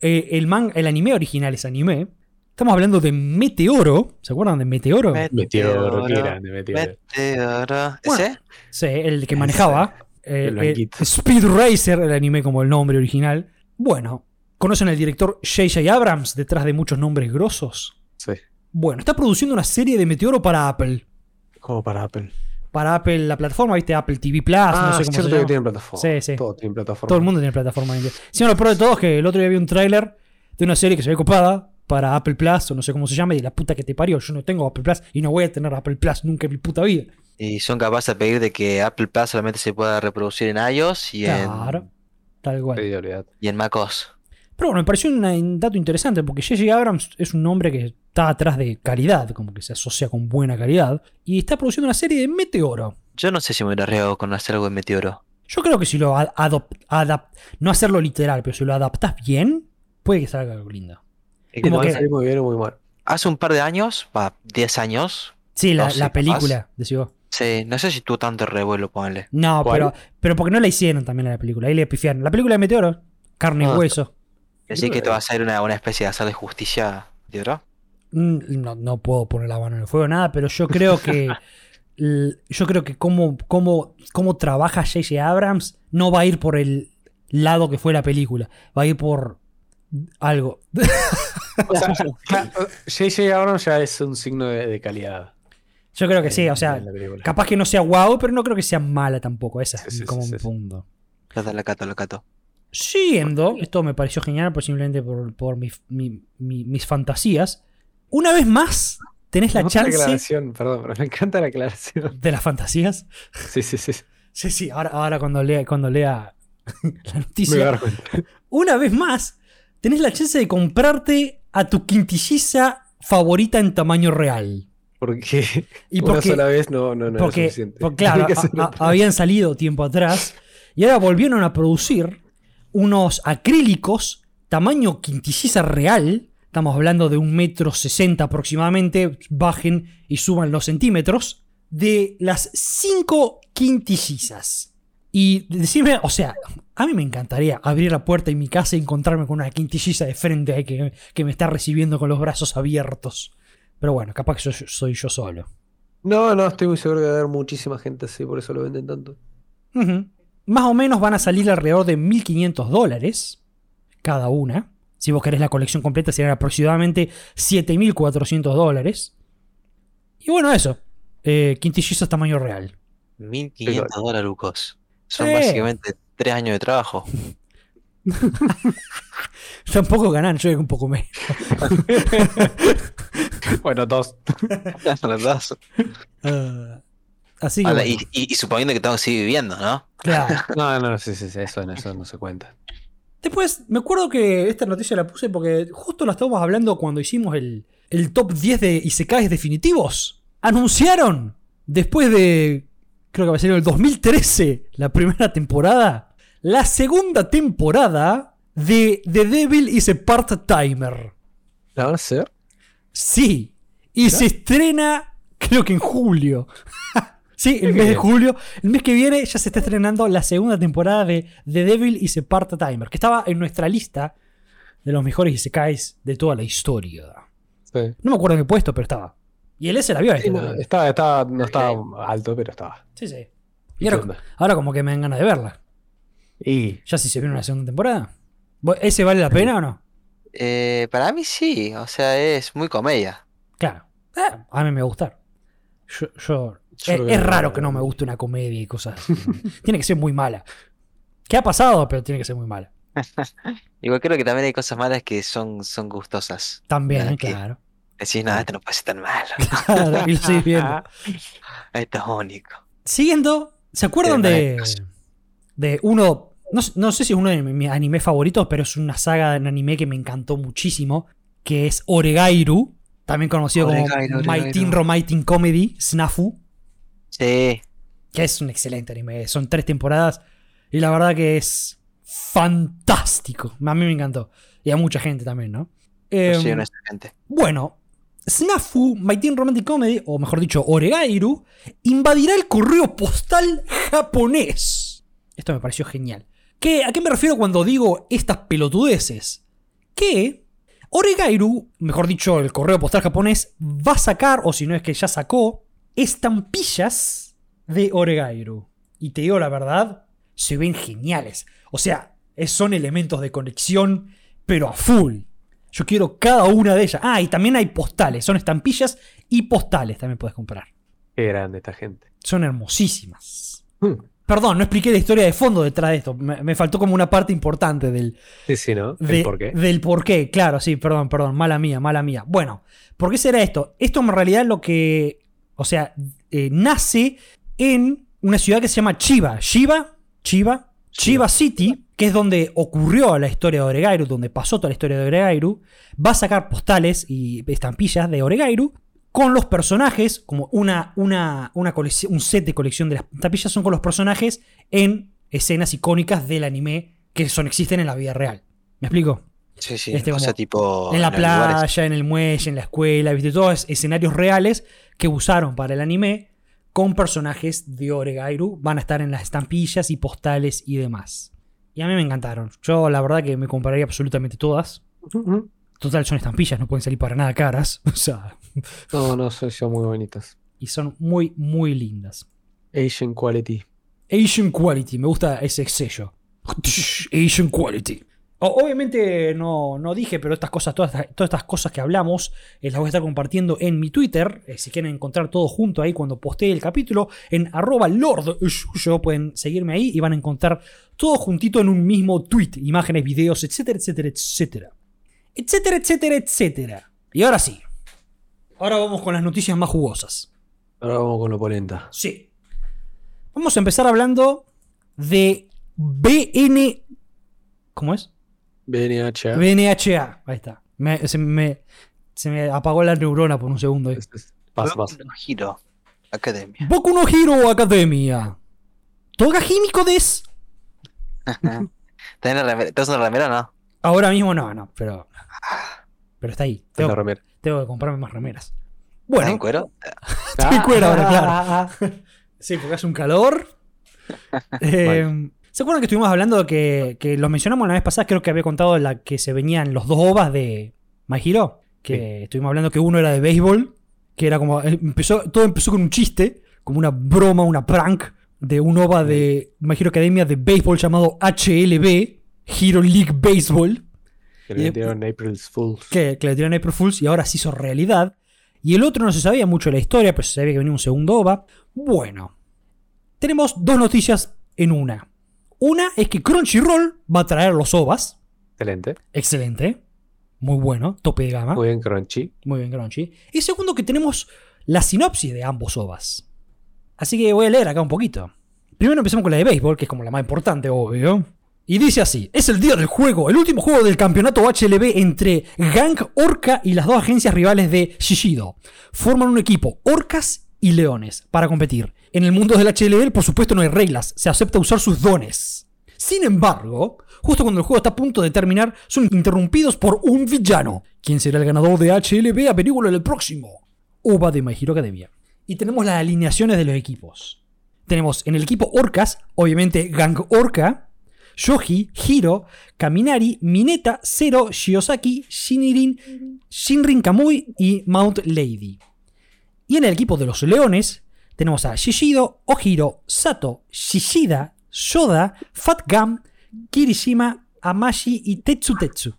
eh, el, man, el anime original es anime. Estamos hablando de Meteoro. ¿Se acuerdan de Meteoro? Meteoro, qué grande, Meteoro. Meteoro. Bueno. ¿Ese? Sí, el que manejaba. eh, el eh, blanquito. Speed Racer, el anime como el nombre original. Bueno, ¿conocen al director J.J. Abrams detrás de muchos nombres grosos? Sí. Bueno, está produciendo una serie de Meteoro para Apple. Como para Apple. Para Apple, la plataforma, ¿viste? Apple TV Plus, ah, no sé es cómo se cierto llama. que tienen plataforma. Sí, sí. Todo tiene plataforma. Todo el mundo tiene plataforma. día. Sí, lo peor de todo es que el otro día vi un tráiler de una serie que se ve copada para Apple Plus, o no sé cómo se llama, y la puta que te parió. Yo no tengo Apple Plus y no voy a tener Apple Plus nunca en mi puta vida. Y son capaces de pedir de que Apple Plus solamente se pueda reproducir en iOS y Claro. en, Tal cual. Y en macOS. Pero bueno, me pareció un dato interesante porque J.J. Abrams es un nombre que está atrás de calidad, como que se asocia con buena calidad, y está produciendo una serie de Meteoro. Yo no sé si me hubiera arriesgado con hacer algo de Meteoro. Yo creo que si lo ad- adop- adap- no hacerlo literal, pero si lo adaptas bien, puede que salga algo lindo. Y Como Puede que- salir muy bien o muy mal. Hace un par de años, va, 10 años, Sí, la, No sé, la película, decís vos. sí, no sé si tuvo tanto revuelo, ponle. No, ¿Cuál? pero, pero porque no la hicieron también a la película. Ahí le pifiaron. La película de Meteoro, carne y Ah. hueso. Así que te va a hacer una, una especie de hacer de justicia, Meteoro. Mm, No, no puedo poner la mano en el fuego, nada, pero yo creo que. yo creo que cómo, cómo, cómo trabaja J.J. Abrams no va a ir por el lado que fue la película. Va a ir por algo. O sea, J.J. Abrams ya es un signo de, de calidad. Yo creo que sí, o sea, la capaz que no sea wow, pero no creo que sea mala tampoco. Esa Sí, es sí, como sí, sí. punto. Lo cato, lo cato. Siguiendo, esto me pareció genial, pues simplemente por, por mi- mi- mi- mis fantasías. Una vez más, tenés la Me chance aclaración, perdón, pero me encanta la aclaración. de las fantasías. Sí, sí, sí. Sí, sí, ahora, ahora cuando lea, cuando lea la Me voy a noticia. dar cuenta. Una vez más, tenés la chance de comprarte a tu quintilliza favorita en tamaño real. Porque Y una porque, sola vez no, no, no porque, es suficiente. porque, claro, a- a- habían salido tiempo atrás y ahora volvieron a producir unos acrílicos tamaño quintilliza real. Estamos hablando de un metro sesenta aproximadamente. Bajen y suban los centímetros. De las cinco quintillizas. Y decirme, o sea, a mí me encantaría abrir la puerta en mi casa y encontrarme con una quintilliza de frente que, que me está recibiendo con los brazos abiertos. Pero bueno, capaz que soy, soy yo solo. No, no, estoy muy seguro que va a haber muchísima gente así, por eso lo venden tanto. Más o menos van a salir alrededor de 1.500 dólares cada una. Si vos querés la colección completa serían aproximadamente 7.400 dólares. Y bueno, eso. Eh, tamaño real. 1500 dólares, Lucas. Son Eh. básicamente 3 años de trabajo. Tampoco ganan, yo un poco menos. Bueno, dos. Verdad. Ah, así que bueno, y, y- y suponiendo que tengo que seguir viviendo, ¿no? claro. No, no, sí, sí, sí, eso, no, eso no se cuenta. Después, me acuerdo que esta noticia la puse porque justo la estábamos hablando cuando hicimos el, el top 10 de Isekais definitivos. Anunciaron, después de, creo que va a ser en el 2013, la primera temporada, la segunda temporada de The Devil is a Part-Timer. ¿La van a hacer? Sí, y se estrena, creo que en julio. sí, el mes de julio. El mes que viene ya se está estrenando la segunda temporada de The Devil is a Part-Timer, que estaba en nuestra lista de los mejores Isekais de toda la historia. Sí. No me acuerdo en qué puesto, pero estaba. Y él se la vio. Sí, no, estaba, estaba, no estaba alto, pero estaba. Sí, sí. ¿Y Y ahora, ahora como que me dan ganas de verla. Y Ya si se viene una segunda temporada. ¿Vos- ¿Ese vale la pena o no? Eh, para mí sí, o sea, es muy comedia. Claro. Eh, a mí me va a gustar. Yo- Yo es, que raro que no me guste una comedia y cosas así. tiene que ser muy mala. ¿Qué ha pasado? Pero tiene que ser muy mala. Igual creo que también hay cosas malas que son, son gustosas. También, claro. Decís, no, esto no puede ser tan malo. Claro, y lo viendo. Esto es único. Siguiendo, ¿se acuerdan de, de uno? No, sé- no sé si es uno de mis animes favoritos, pero es una saga en anime que me encantó muchísimo. Que es Oregairu, también conocido Oregairu, como My Oregairu. Teen Romantic Comedy, Snafu. Sí, que es un excelente anime. Son tres temporadas Y la verdad que es fantástico. A mí me encantó. Y a mucha gente también, ¿no? Soy Em, honesta, gente. bueno, Snafu, My Teen Romantic Comedy, o mejor dicho, Oregairu, invadirá el correo postal japonés. Esto me pareció genial. ¿Qué, ¿A qué me refiero cuando digo estas pelotudeces? Que Oregairu, mejor dicho, el correo postal japonés, va a sacar, o si no es que ya sacó, estampillas de Oregairu. Y te digo la verdad, se ven geniales. O sea, son elementos de conexión, pero a full. Yo quiero cada una de ellas. Ah, y también hay postales. Son estampillas y postales también puedes comprar. Qué grande esta gente. Son hermosísimas. Hmm. Perdón, no expliqué la historia de fondo detrás de esto. Me, me faltó como una parte importante del, Sí, sí, ¿no? de- ¿El por qué? del por qué. Claro, sí, perdón, perdón. Mala mía, mala mía. Bueno, ¿por qué será esto? Esto en realidad lo que. O sea, eh, nace en una ciudad que se llama Chiba. Chiba, Chiba, Chiba City, que es donde ocurrió la historia de Oregairu, donde pasó toda la historia de Oregairu. Va a sacar postales y estampillas de Oregairu con los personajes, como una, una, una colección, un set de colección de las estampillas son con los personajes en escenas icónicas del anime que son, existen en la vida real. ¿Me explico? Sí, sí. este como tipo. en la lugares. playa, en el muelle, en la escuela, ¿viste? Todos escenarios reales que usaron para el anime con personajes de Oregairu. Van a estar en las estampillas y postales y demás. Y a mí me encantaron. Yo la verdad que me compraría absolutamente todas. Total, son estampillas, no pueden salir para nada caras. O sea, No, no, son muy bonitas. y son muy, muy lindas. Asian quality. Asian Quality, me gusta ese sello. Asian Quality. Obviamente no, no dije, pero estas cosas, todas, estas- todas estas cosas que hablamos, eh, las voy a estar compartiendo en mi Twitter. Eh, si quieren encontrar todo junto ahí cuando postee el capítulo, en arroba Lord Yuyo, pueden seguirme ahí y van a encontrar todo juntito en un mismo tweet. Imágenes, videos, etcétera, etcétera, etcétera. Etcétera, etcétera, etcétera. Y ahora sí. Ahora vamos con las noticias más jugosas. Ahora vamos con lo polenta. Sí. Vamos a empezar hablando de BN. ¿Cómo es? BNH. BNHA. Ahí está. Me- se, me, se me apagó la neurona por un segundo. ahí. Pasa, pasa. No, Hero Academia. Boku no Hero Academia. Toga Himiko des. ¿Tenés la remera? ¿Te una remera o no? Ahora mismo no, no, pero. Pero está ahí. Tengo, remera. tengo que comprarme más remeras. ¿Estás Bueno, en cuero? Estoy en cuero ahora, claro. claro. Sí, porque hace un calor. Eh, ¿Se acuerdan que estuvimos hablando de que, que lo mencionamos la vez pasada? Creo que había contado la que se venían los dos ovas de My Hero. Que estuvimos hablando que uno era de béisbol, que era como. eh, Empezó, todo empezó con un chiste, como una broma, una prank de un ova de My Hero Academia de béisbol llamado HLB, Hero League Baseball Que le metieron April's Fools. que, que le tiraron a April Fools y ahora se hizo realidad. Y el otro no se sabía mucho de la historia, pero se sabía que venía un segundo OVA. Bueno, tenemos dos noticias en una. Una es que Crunchyroll va a traer los OVAs. Excelente. Excelente. Muy bueno, tope de gama. Muy bien, Crunchy. Muy bien, Crunchy. Y segundo, que tenemos la sinopsis de ambos OVAs. Así que voy a leer acá un poquito. Primero empezamos con la de béisbol, que es como la más importante, obvio. Y dice así: Es el día del juego, el último juego del campeonato HLB entre Gang Orca y las dos agencias rivales de Shishido. Forman un equipo, Orcas y Leones, para competir. En el mundo del HLB, por supuesto, no hay reglas, se acepta usar sus dones. Sin embargo, justo cuando el juego está a punto de terminar, son interrumpidos por un villano. ¿Quién será el ganador de HLB? Averígualo en el próximo. OVA de My Hero Academia. Y tenemos las alineaciones de los equipos. Tenemos en el equipo Orcas, obviamente Gang Orca, Yoji, Hiro, Kaminari, Mineta, Zero, Shiosaki, Shinirin, Shinrin Kamui y Mount Lady. Y en el equipo de los Leones tenemos a Shishido, Ohiro, Sato, Shishida, Shoda, Fat Gum, Kirishima, Amashi y Tetsutetsu.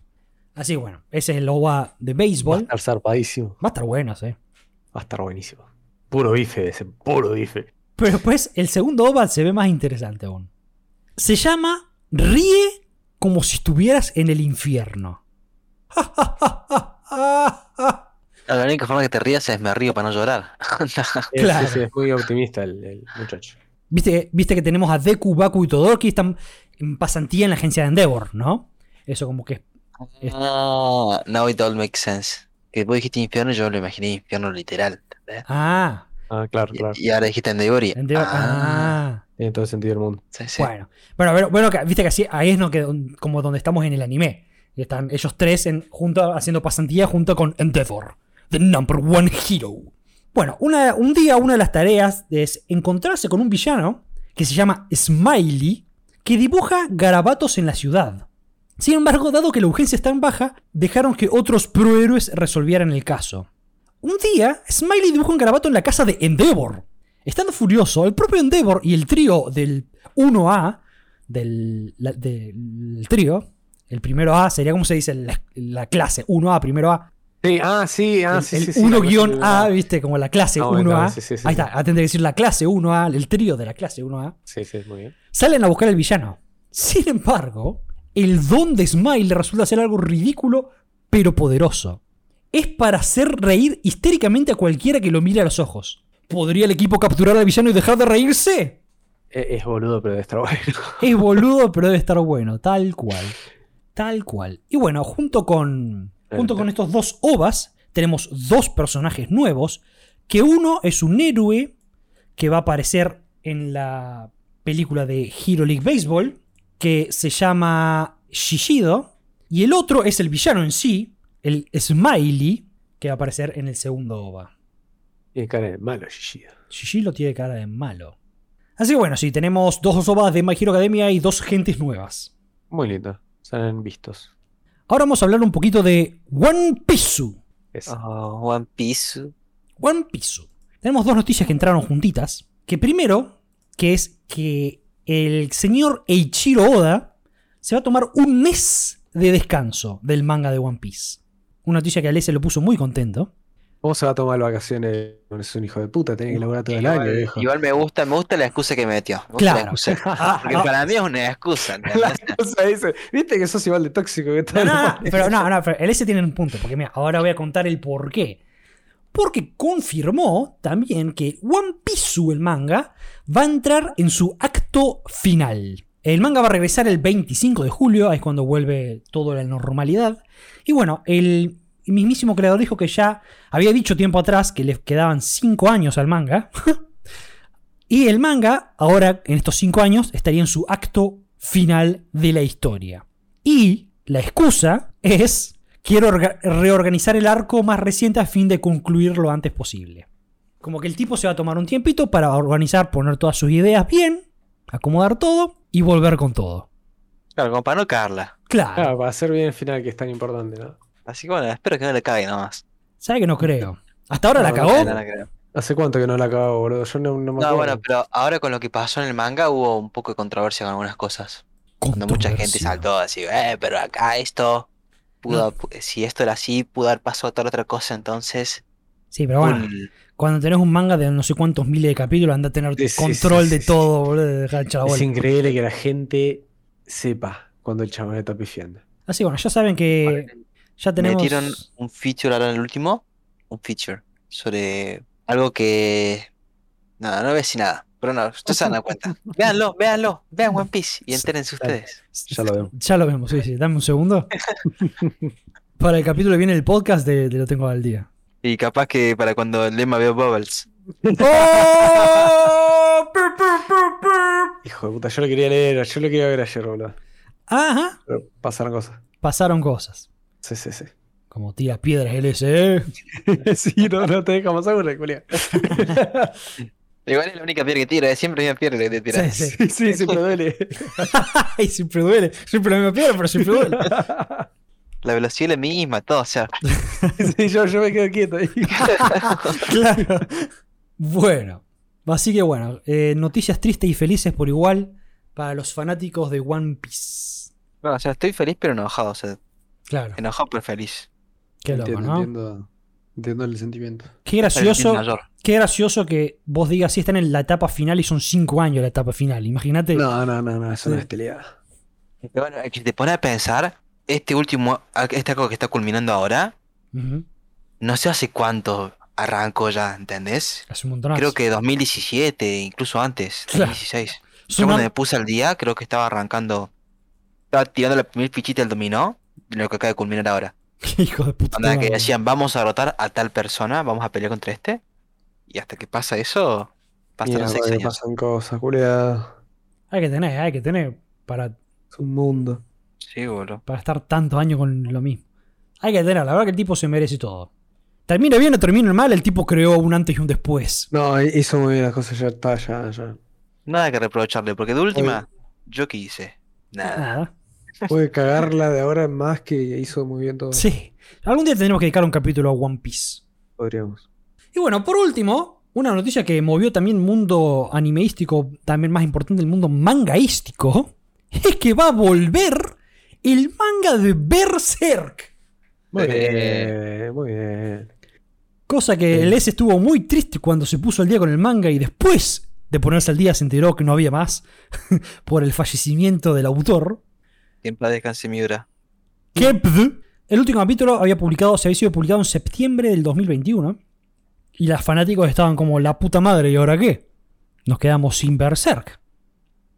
Así que bueno, ese es el OVA de Va a béisbol. estar zarpadísimo. Va a estar bueno, ¿eh? Va a estar buenísimo. Puro bife, ese puro bife. Pero después el segundo OVA se ve más interesante aún. Se llama Ríe como si estuvieras en el infierno. La única forma que te rías es me río para no llorar. Es- Claro. es- es muy optimista el, el muchacho. ¿Viste, Viste que tenemos a Deku, Baku y Todoroki están en pasantía en la agencia de Endeavor, ¿no? Eso como que... Ah, now it all makes sense. Que vos dijiste infierno y yo lo imaginé infierno literal. Ah, Ah, claro, Y, claro. y ahora dijiste Endeavor y... Endeavor. Ah, Ah. Tiene todo el sentido del mundo. Sí, sí. Bueno, bueno, bueno, bueno, que- viste que así, ahí es no que, como donde estamos en el anime. Y Están ellos tres en, junto, haciendo pasantía junto con Endeavor, the number one hero. Bueno, un día una de las tareas es encontrarse con un villano que se llama Smiley, que dibuja garabatos en la ciudad. Sin embargo, dado que la urgencia es tan baja, dejaron que otros prohéroes resolvieran el caso. Un día, Smiley dibuja un garabato en la casa de Endeavor. Estando furioso, el propio Endeavor y el trío del 1A, del, trío, el primero A sería como se dice la clase, 1A, primero A, Sí, ah, sí, ah, el, sí, el sí, sí, la 1-A, cosa- viste, como la clase Ah, bueno, 1A. sí, sí, sí, Ahí está, tendría que decir la clase 1A, el trío de la clase 1A. Sí, sí, muy bien. Salen a buscar al villano. Sin embargo, el don de Smile resulta ser algo ridículo, pero poderoso. Es para hacer reír histéricamente a cualquiera que lo mire a los ojos. ¿Podría el equipo capturar al villano y dejar de reírse? Es, es boludo, pero debe estar bueno. Es boludo, pero debe estar bueno, tal cual. Tal cual. Y bueno, junto con, junto con estos dos ovas, tenemos dos personajes nuevos, que uno es un héroe que va a aparecer en la película de Hero League Baseball, que se llama Shishido, y el otro es el villano en sí, el Smiley, que va a aparecer en el segundo ova. Tiene cara de malo, Shishida. Shishido tiene cara de malo. Así que bueno, sí, tenemos dos ovas de My Hero Academia y dos gentes nuevas. Muy lindo. Salen vistos. Ahora vamos a hablar un poquito de One Piece. Es- Oh, One Piece. One Piece. Tenemos dos noticias que entraron juntitas. Que primero, que es que el señor Eiichiro Oda se va a tomar un mes de descanso del manga de One Piece. Una noticia que a Ale se lo puso muy contento. ¿Cómo se va a tomar vacaciones? Es un hijo de puta, tiene que laburar todo el año, Igual, viejo. igual me gusta, me gusta la excusa que metió. Me gusta Claro. la excusa. Porque para mí es una excusa. La dice, viste que sos igual de tóxico que todo. no, no, pero no, no, pero el S tiene un punto, porque mira, ahora voy a contar el por qué. Porque confirmó también que One Piece, el manga, va a entrar en su acto final. El manga va a regresar el 25 de julio, ahí es cuando vuelve todo a la normalidad. Y bueno, el mismísimo creador dijo que ya había dicho tiempo atrás que le quedaban 5 años al manga. y el manga, ahora en estos 5 años, estaría en su acto final de la historia. Y la excusa es, quiero orga- reorganizar el arco más reciente a fin de concluir lo antes posible. Como que el tipo se va a tomar un tiempito para organizar, poner todas sus ideas bien, acomodar todo y volver con todo. Claro, como para no cagarla. Claro, Claro, para hacer bien el final que es tan importante, ¿no? Así que bueno, espero que no le cague nomás. ¿sabe que no creo? Hasta ahora la No, cagó. No, no. ¿Hace cuánto que no la acabo, boludo? Yo no, no me No, acuerdo. bueno, pero ahora con lo que pasó en el manga hubo un poco de controversia con algunas cosas. Cuando mucha gente saltó así, eh, pero acá esto, pudo, si esto era así, pudo haber pasado tal otra cosa, entonces... Sí, pero bueno, un- cuando tenés un manga de no sé cuántos miles de capítulos, anda a tener Sí, control sí, de sí, todo, boludo, de dejar Es increíble que la gente sepa cuando el chabón está pifiando. Así bueno, ya saben que ya tenemos. Metieron un feature ahora en el último, un feature sobre algo que... Nada, no a decir nada, pero no, ustedes se dan cuenta. Véanlo, véanlo, vean One Piece y entérense ustedes. Ya lo veo. Ya lo vemos, sí, sí. Dame un segundo. Para el capítulo que viene del podcast, te, te lo tengo al día. Y capaz que para cuando Lema veo Bubbles. ¡Oh! Hijo de puta, yo lo quería leer, yo lo quería ver ayer, boludo. Ajá. Pero pasaron cosas. Pasaron cosas. Sí, sí, sí. Como tira piedras el S, ¿eh? sí, no, no te dejamos alguna, Julián. Igual es la única piedra que tira, es siempre la misma piedra que te tira. Sí, sí. Sí, sí, siempre duele. Ay, siempre duele. Siempre la misma piedra, pero siempre duele. La velocidad es la misma, todo, o sea. sí, yo, yo me quedo quieto ahí. claro. Bueno. Así que bueno, eh, noticias tristes y felices por igual para los fanáticos de One Piece. No, o sea, estoy feliz pero enojado, o sea, Claro. enojado pero feliz. Qué loco, entiendo, ¿no? entiendo, entiendo el sentimiento. Qué gracioso. Qué gracioso que vos digas si están en la etapa final y son 5 años la etapa final. Imagínate. No, no, no, no, eso no es teleada. Pero bueno, que te pone a pensar, este último, este algo que está culminando ahora, no sé hace cuánto arrancó ya, ¿entendés? Hace un montón. Creo que 2017, incluso antes, Claro. 2016. Yo Son cuando me puse al día, creo que estaba arrancando, estaba tirando la primera fichita del dominó, lo que acaba de culminar ahora. Hijo de puta. Onda que decían, vamos a derrotar a tal persona, vamos a pelear contra este. Y hasta que pasa eso, Pasaron Mierda, seis años. pasan cosas, culiado. Hay que tener, hay que tener para, Es un mundo. Sí, boludo. para estar tantos años con lo mismo. Hay que tener, la verdad que el tipo se merece todo. Termine bien o termine mal, el tipo creó un antes y un después. No, hizo muy bien las cosas, ya está, ya, ya. Nada que reprocharle, porque de última, ¿yo qué hice? Nada. Nada. Puede cagarla de ahora en más que hizo muy bien todo. Sí. Algún día tendremos que dedicar un capítulo a One Piece. Podríamos. Y bueno, por último, una noticia que movió también el mundo animeístico, también más importante, el mundo mangaístico, es que va a volver el manga de Berserk. Muy Eh. bien, muy bien. Cosa que el S estuvo muy triste cuando se puso al día con el manga y después de ponerse al día se enteró que no había más por el fallecimiento del autor. Que en paz descanse Miura. El último capítulo había publicado, se había sido publicado en septiembre del 2021. Y los fanáticos estaban como la puta madre, ¿y ahora qué? Nos quedamos sin Berserk.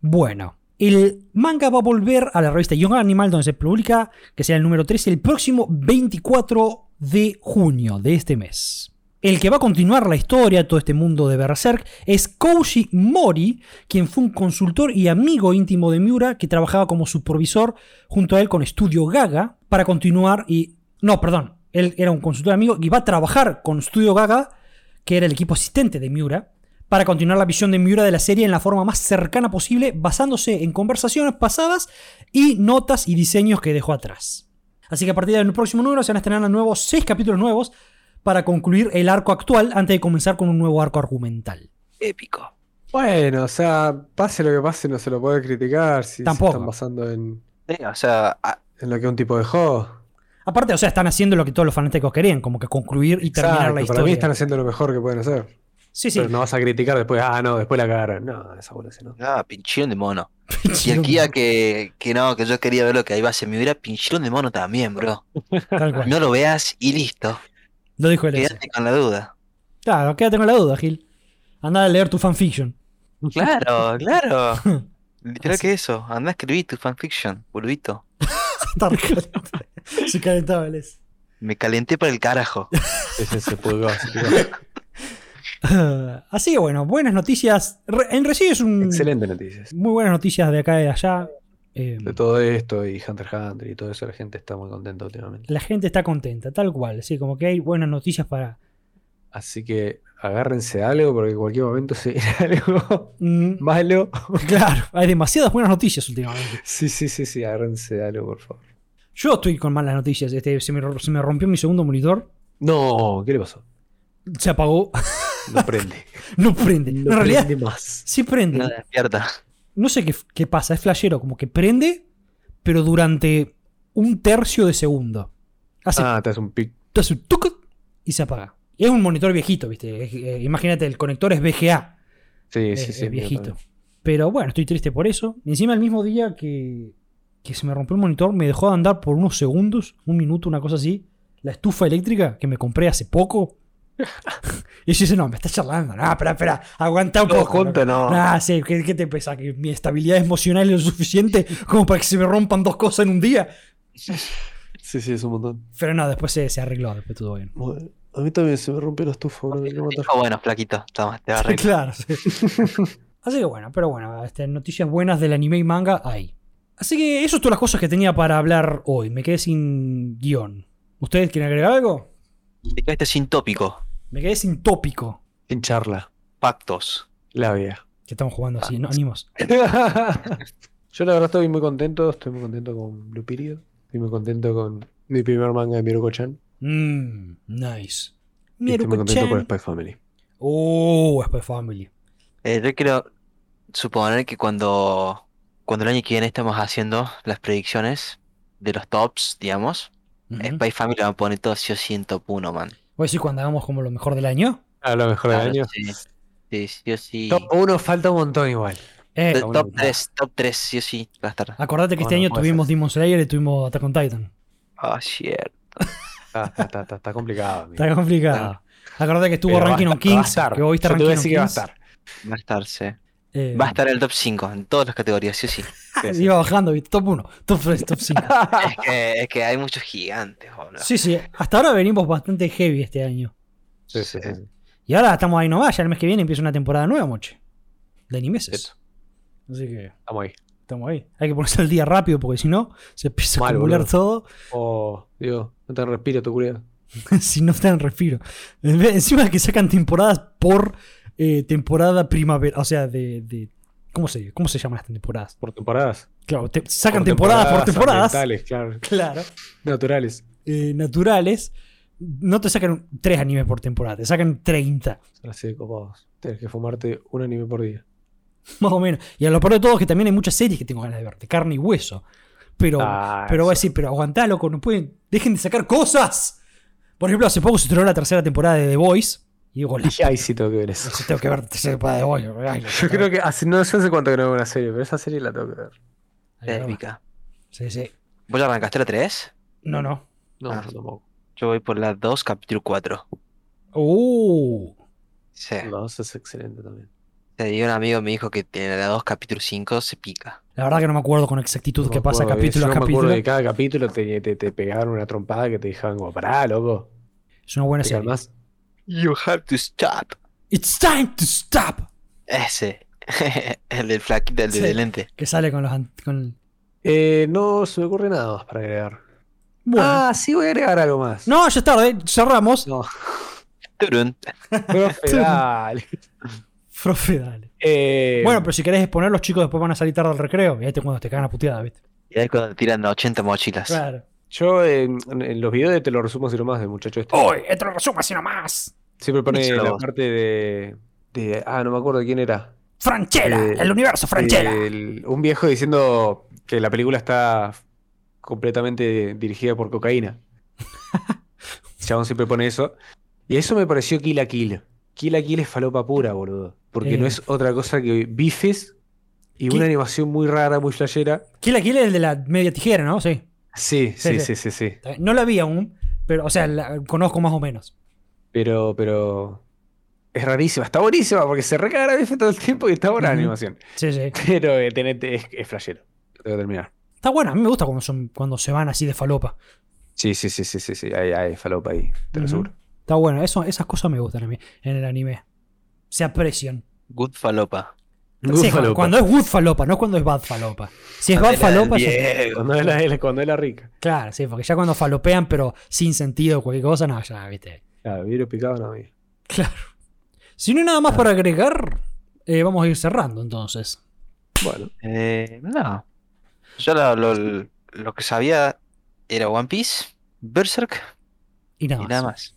Bueno, el manga va a volver a la revista Young Animal, donde se publica, que sea el número 13, el próximo 24 de junio de este mes. El que va a continuar la historia, todo este mundo de Berserk, es Koushi Mori, quien fue un consultor y amigo íntimo de Miura, que trabajaba como supervisor junto a él con Studio Gaga, para continuar y... No, perdón, él era un consultor amigo y va a trabajar con Studio Gaga, que era el equipo asistente de Miura, para continuar la visión de Miura de la serie en la forma más cercana posible, basándose en conversaciones pasadas y notas y diseños que dejó atrás. Así que a partir del próximo número se van a estrenar nuevos seis capítulos nuevos para concluir el arco actual antes de comenzar con un nuevo arco argumental. Épico. Bueno, o sea, pase lo que pase, no se lo puede criticar si Tampoco. se están basando en, Sí, o sea, a- en lo que un tipo dejó. Aparte, o sea, están haciendo lo que todos los fanáticos querían, como que concluir y terminar Exacto, la para historia. mí están haciendo lo mejor que pueden hacer. Sí, sí. Pero no vas a criticar después, ah, no, después la cagaron. No, esa bola sí, no. ah, pinchilón de mono. Y el día que, que no, que yo quería ver lo que iba a ser Miura, pinchilón de mono también, bro. Tal cual. No lo veas y listo. Lo dijo S. Quédate con la duda. Claro, quédate con la duda, Gil. Anda a leer tu fanfiction. Claro, claro. Literal que eso. Anda a escribir tu fanfiction, boludito. Está recalentado. Se calentaba el S. Me calenté para el carajo. Ese se pulgó, se pulgó. Así que bueno, buenas noticias. En Recibe es un. Excelente noticias. Muy buenas noticias de acá y de allá. Eh, De todo esto y Hunter x Hunter y todo eso, la gente está muy contenta últimamente. la gente está contenta, tal cual. Sí, como que hay buenas noticias para. Así que agárrense a algo porque en cualquier momento se viene algo Mm, malo. claro, hay demasiadas buenas noticias últimamente. Sí, sí, sí, sí, agárrense a algo, por favor. Yo estoy con malas noticias. Este, se, me, se me rompió mi segundo monitor. No, ¿qué le pasó? Se apagó. No prende. no prende. No en realidad, prende más. sí prende. No despierta. No sé qué, qué pasa, es flashero, como que prende, pero durante un tercio de segundo. Hace, Ah, te hace un pic. hace un tuc y se apaga. Y es un monitor viejito, ¿viste? Es- eh, imagínate, el conector es VGA, Sí, es, sí, es sí. mío viejito. Pero bueno, estoy triste por eso. Y encima el mismo día que, que se me rompió el monitor, me dejó de andar por unos segundos, un minuto, una cosa así, la estufa eléctrica que me compré hace poco. Y yo dice, no, me estás charlando. No, espera, espera, aguanta un Todo poco. junto, no. Ah, sí, ¿qué, qué te pesa? ¿Que mi estabilidad emocional es lo suficiente como para que se me rompan dos cosas en un día? Sí, sí, es un montón. Pero no, después se, se arregló, después todo bien. Bueno, A mí también se me rompió la estufa, bro. Dijo, bueno, flaquito, toma, te va a arreglar. claro, sí. Así que bueno, pero bueno, este, noticias buenas del anime y manga hay. Así que eso es todas las cosas que tenía para hablar hoy. Me quedé sin guion. ¿Ustedes quieren agregar algo? Te quedaste sin tópico. Me quedé sin tópico. En charla. Pactos. La vida. Que estamos jugando así, ¿no? Animos. Yo la verdad estoy muy contento, estoy muy contento con Blue Period. Estoy muy contento con mi primer manga de Miruko-chan. Mmm, nice. Y estoy muy contento Miruko-chan. Spy Family. Oh, Spy Family. Eh, yo quiero suponer que cuando, cuando el año que viene estemos haciendo las predicciones de los tops, digamos, Ujú. Spy Family va a poner todo sí o sí en top 1, man. Voy a decir cuando hagamos como lo mejor del año. A lo mejor del Claro, año. sí. Sí, sí o sí. Top 1 falta un montón igual. Eh, top no. 3, top 3, sí o sí va a estar. acordate que este Bueno, año tuvimos ser. Demon Slayer y tuvimos Attack on Titan. Ah, cierto. Está, está, está, complicado. amigo. Está complicado. Acordate que estuvo Pero va Ranking on estar- va a Kings. estar. Que hoy está Yo te voy a Ranking on que va a Kings. estar. Va a estar, sí. Eh, Va a estar en el top 5, en todas las categorías, sí o sí. Sí, sí. Iba bajando, ¿viste? top 1, top 3, top 5. Es que, es que hay muchos gigantes, boludo. Sí, sí, hasta ahora venimos bastante heavy este año. Sí, sí, sí. Y ahora estamos ahí nomás, ya el mes que viene empieza una temporada nueva, moche. De animeses. Cierto. Así que Estamos ahí. estamos ahí. Hay que ponerse al día rápido porque si no, se empieza a acumular boludo. todo. Oh, Dios, no te respiro tu culiado. si no te dan respiro. Encima que sacan temporadas por eh, temporada primavera. O sea, de. de- ¿cómo, se, ¿Cómo se llaman estas temporadas? Por temporadas. Claro, te- sacan temporadas por temporadas. ambientales, claro. Claro. Naturales. eh, naturales. No te sacan tres animes por temporada, te sacan 30. Son así de copados. Tienes que fumarte un anime por día. Más o menos. Y a lo peor de todo es que también hay muchas series que tengo ganas de ver, de carne y hueso. Pero, Ah, pero voy a decir, pero aguantá, loco, no pueden. Dejen de sacar cosas. Por ejemplo, hace poco se estrenó la tercera temporada de The Voice. Y digo, la Y ahí sí tengo que ver eso. si tengo que ver temporada de la Yo creo que hace, no sé hace cuánto que no veo una serie, pero esa serie la tengo que ver. Va. Épica. Sí, sí. ¿Vos ya arrancaste la 3? No, no. No, Ah. yo tampoco. Yo voy por la 2, capítulo 4. Uh. Sí. La dos es excelente también. Te digo, un amigo me dijo que tiene la 2, capítulo 5, se pica. La verdad que no me acuerdo con exactitud No qué pasa acuerdo, capítulo yo a no me acuerdo capítulo. de cada capítulo te, te, te pegaban una trompada que te dejaban como, pará, loco. Es una buena ¿Te serie. calmás? You have to stop. It's time to stop. Ese. el del flaquito, el Sí. de lente. Que sale con los. Con... Eh, no se me ocurre nada más para agregar. Bueno. Ah, sí voy a agregar algo más. No, ya es tarde. Cerramos. No, Turun. profe, dale. Profe, dale. Eh, Bueno, pero si querés exponer, los chicos después van a salir tarde al recreo. Y ahí te cuando te cagan a puteada, ¿viste? Y ahí cuando tiran 80 mochilas. Claro. Yo en, en los videos de te lo resumo así nomás del muchacho este. Uy, esto lo resumo así nomás. Siempre pone la parte de, de- Ah, no me acuerdo de quién era. Franchella, Eh, el universo Franchella. El- un viejo diciendo que la película está completamente dirigida por cocaína. Chabón siempre pone eso. Y eso me pareció Kill la Kill. Kill la Kill es falopa pura, boludo. Porque Eh. no es otra cosa que bifes y una animación muy rara, muy flashera. Kill la Kill es el de la media tijera, ¿no? Sí. Sí, Sí, sí, sí. sí, sí, sí. No la vi aún, pero, o sea, la conozco más o menos. Pero, pero. Es rarísima. Está buenísima porque se recaga la bife todo el tiempo y está buena la animación. Sí, sí. Pero eh, tenete- es, es flashero. Tengo que terminar. Está bueno, a mí me gusta cuando, son, cuando se van así de falopa. Sí, sí, sí, sí, sí, sí. Hay, hay falopa ahí, te lo aseguro. Está bueno, eso, esas cosas me gustan a mí en el anime. Se aprecian. Good falopa. Good Sí, cuando, falopa. cuando es good falopa, no cuando es bad falopa. Si es bad falopa, ya- Cuando es la, cuando es la rica. claro, sí, porque ya cuando falopean, pero sin sentido o cualquier cosa, no, ya, viste. Claro, vidrio picado no había. Claro. Si no hay nada más para agregar, eh, vamos a ir cerrando entonces. Bueno, Eh, no. Yo lo, lo- lo que sabía era One Piece, Berserk Y nada y más. nada más.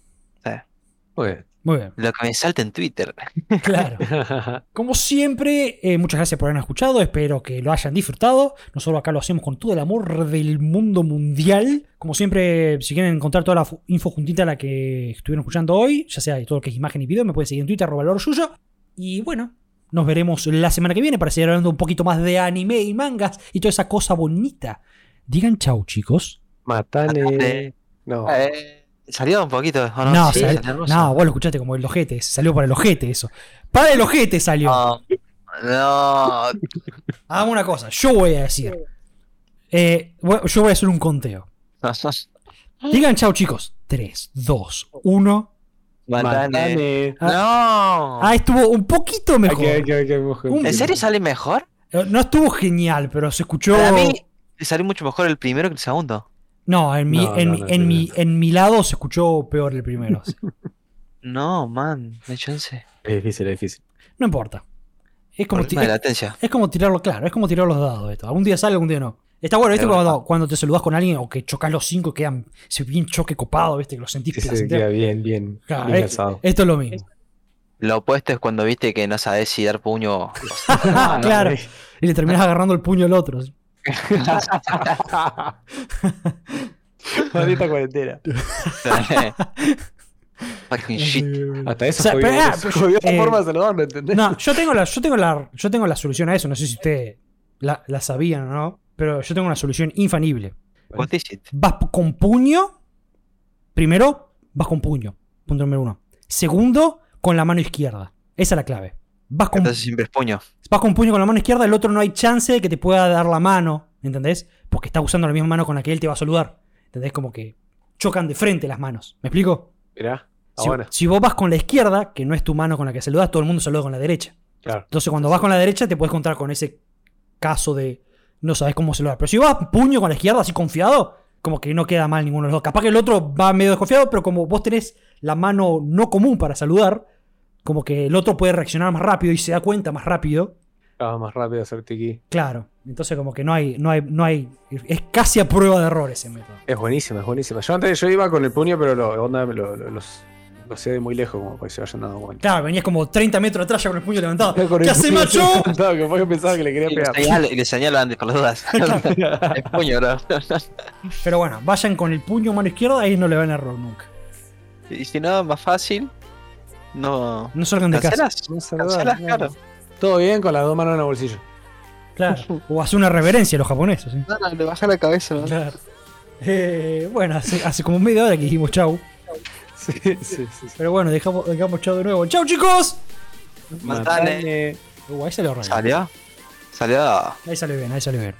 muy bien. Muy bien, Lo que me salta en Twitter. claro. Como siempre, eh, muchas gracias por habernos escuchado. Espero que lo hayan disfrutado. Nosotros acá lo hacemos con todo el amor del mundo mundial. Como siempre, si quieren encontrar toda la info juntita a la que estuvieron escuchando hoy, ya sea de todo lo que es imagen y video, me pueden seguir en Twitter, arroba el orgullo. Y bueno, nos veremos la semana que viene para seguir hablando un poquito más de anime y mangas y toda esa cosa bonita. Digan chau, chicos. Matane. No. eh, salió un poquito, ¿o no? No, Sí, sal- salió hermoso. no, vos lo escuchaste como el ojete. Salió para el ojete eso. Para el ojete salió. No, no. Hagamos una cosa, yo voy a decir. Eh, yo voy a hacer un conteo. Digan chao, chicos. 3, 2, 1. Matane. Matane. No. Ah, estuvo un poquito mejor. ¿En serio sale mejor? Eh, No estuvo genial, pero se escuchó. Para mí le salió mucho mejor el primero que el segundo. No, en mi, No, en, no, en, mi, en mi lado se escuchó peor el primero. No, man, no hay chance. Es difícil, es difícil. No importa. Es como, ti- Problema de es, latencia. es como tirarlo, claro, es como tirar los dados esto. Algún día sale, algún día no. Está bueno, ¿viste? Cuando, cuando te saludás con alguien o que chocas los cinco, quedan bien choque copado, ¿viste? Que lo sentís Sí, se placentero. queda bien, bien, Claro, bien calzado. esto es lo mismo. Lo opuesto es cuando viste que no sabes si dar puño. o- Ah, claro. Y le terminas agarrando el puño al otro. Maldita cuarentena. Fucking shit. Hasta eso O sea, jodió, pero, eso pero- jodió la forma de saludar, ¿me entendés? No, yo tengo la, yo tengo la, yo tengo la solución a eso. No sé si ustedes la, la sabían o no, pero yo tengo una solución infalible. What is it? Vas con puño. Primero, vas con puño. Punto número uno. Segundo, con la mano izquierda. Esa es la clave. Vas con, Entonces siempre es puño. vas con puño con la mano izquierda, el otro no hay chance de que te pueda dar la mano. ¿Entendés? Porque está usando la misma mano con la que él te va a saludar. ¿Entendés? Como que chocan de frente las manos. ¿Me explico? Mirá. Ah, si, bueno, si vos vas con la izquierda, que no es tu mano con la que saludas, todo el mundo saluda con la derecha. claro. Entonces, cuando vas con la derecha, te puedes contar con ese caso de no sabes cómo saludar. Pero si vas puño con la izquierda, así confiado, como que no queda mal ninguno de los dos. Capaz que el otro va medio desconfiado, pero como vos tenés la mano no común para saludar, como que el otro puede reaccionar más rápido y se da cuenta más rápido. Ah, más rápido hacer tiki. Claro. Entonces, como que no hay, no hay, no hay. Es casi a prueba de error ese método. Es buenísima, es buenísima. Yo antes yo iba con el puño, pero lo, onda, lo, lo- los, lo sé de muy lejos, como para que se vayan dando cuenta. Claro, venías como 30 metros atrás ya con el puño levantado. Con ¿Qué hace, macho? levantado, que después pensaba que le quería Y le pegar. señalo, y le señalo antes, por las dudas. el puño, bro. Pero bueno, vayan con el puño mano izquierda, ahí no le van a error nunca. y si no, más fácil. No. No salgan de casa. ¿Cancelas? No Cancelas, claro. Todo bien con las dos manos en el bolsillo. Claro. O hace una reverencia a los japoneses. ¿sí? No, no, le baja la cabeza. ¿no? Claro. Eh, bueno, hace, hace como media hora que dijimos chau. Sí, sí, sí. sí. Pero bueno, dejamos, dejamos chau de nuevo. ¡Chau, chicos! Matane. Uh, ahí salió raro. ¿Salió? Salió. Ahí salió bien, ahí salió bien.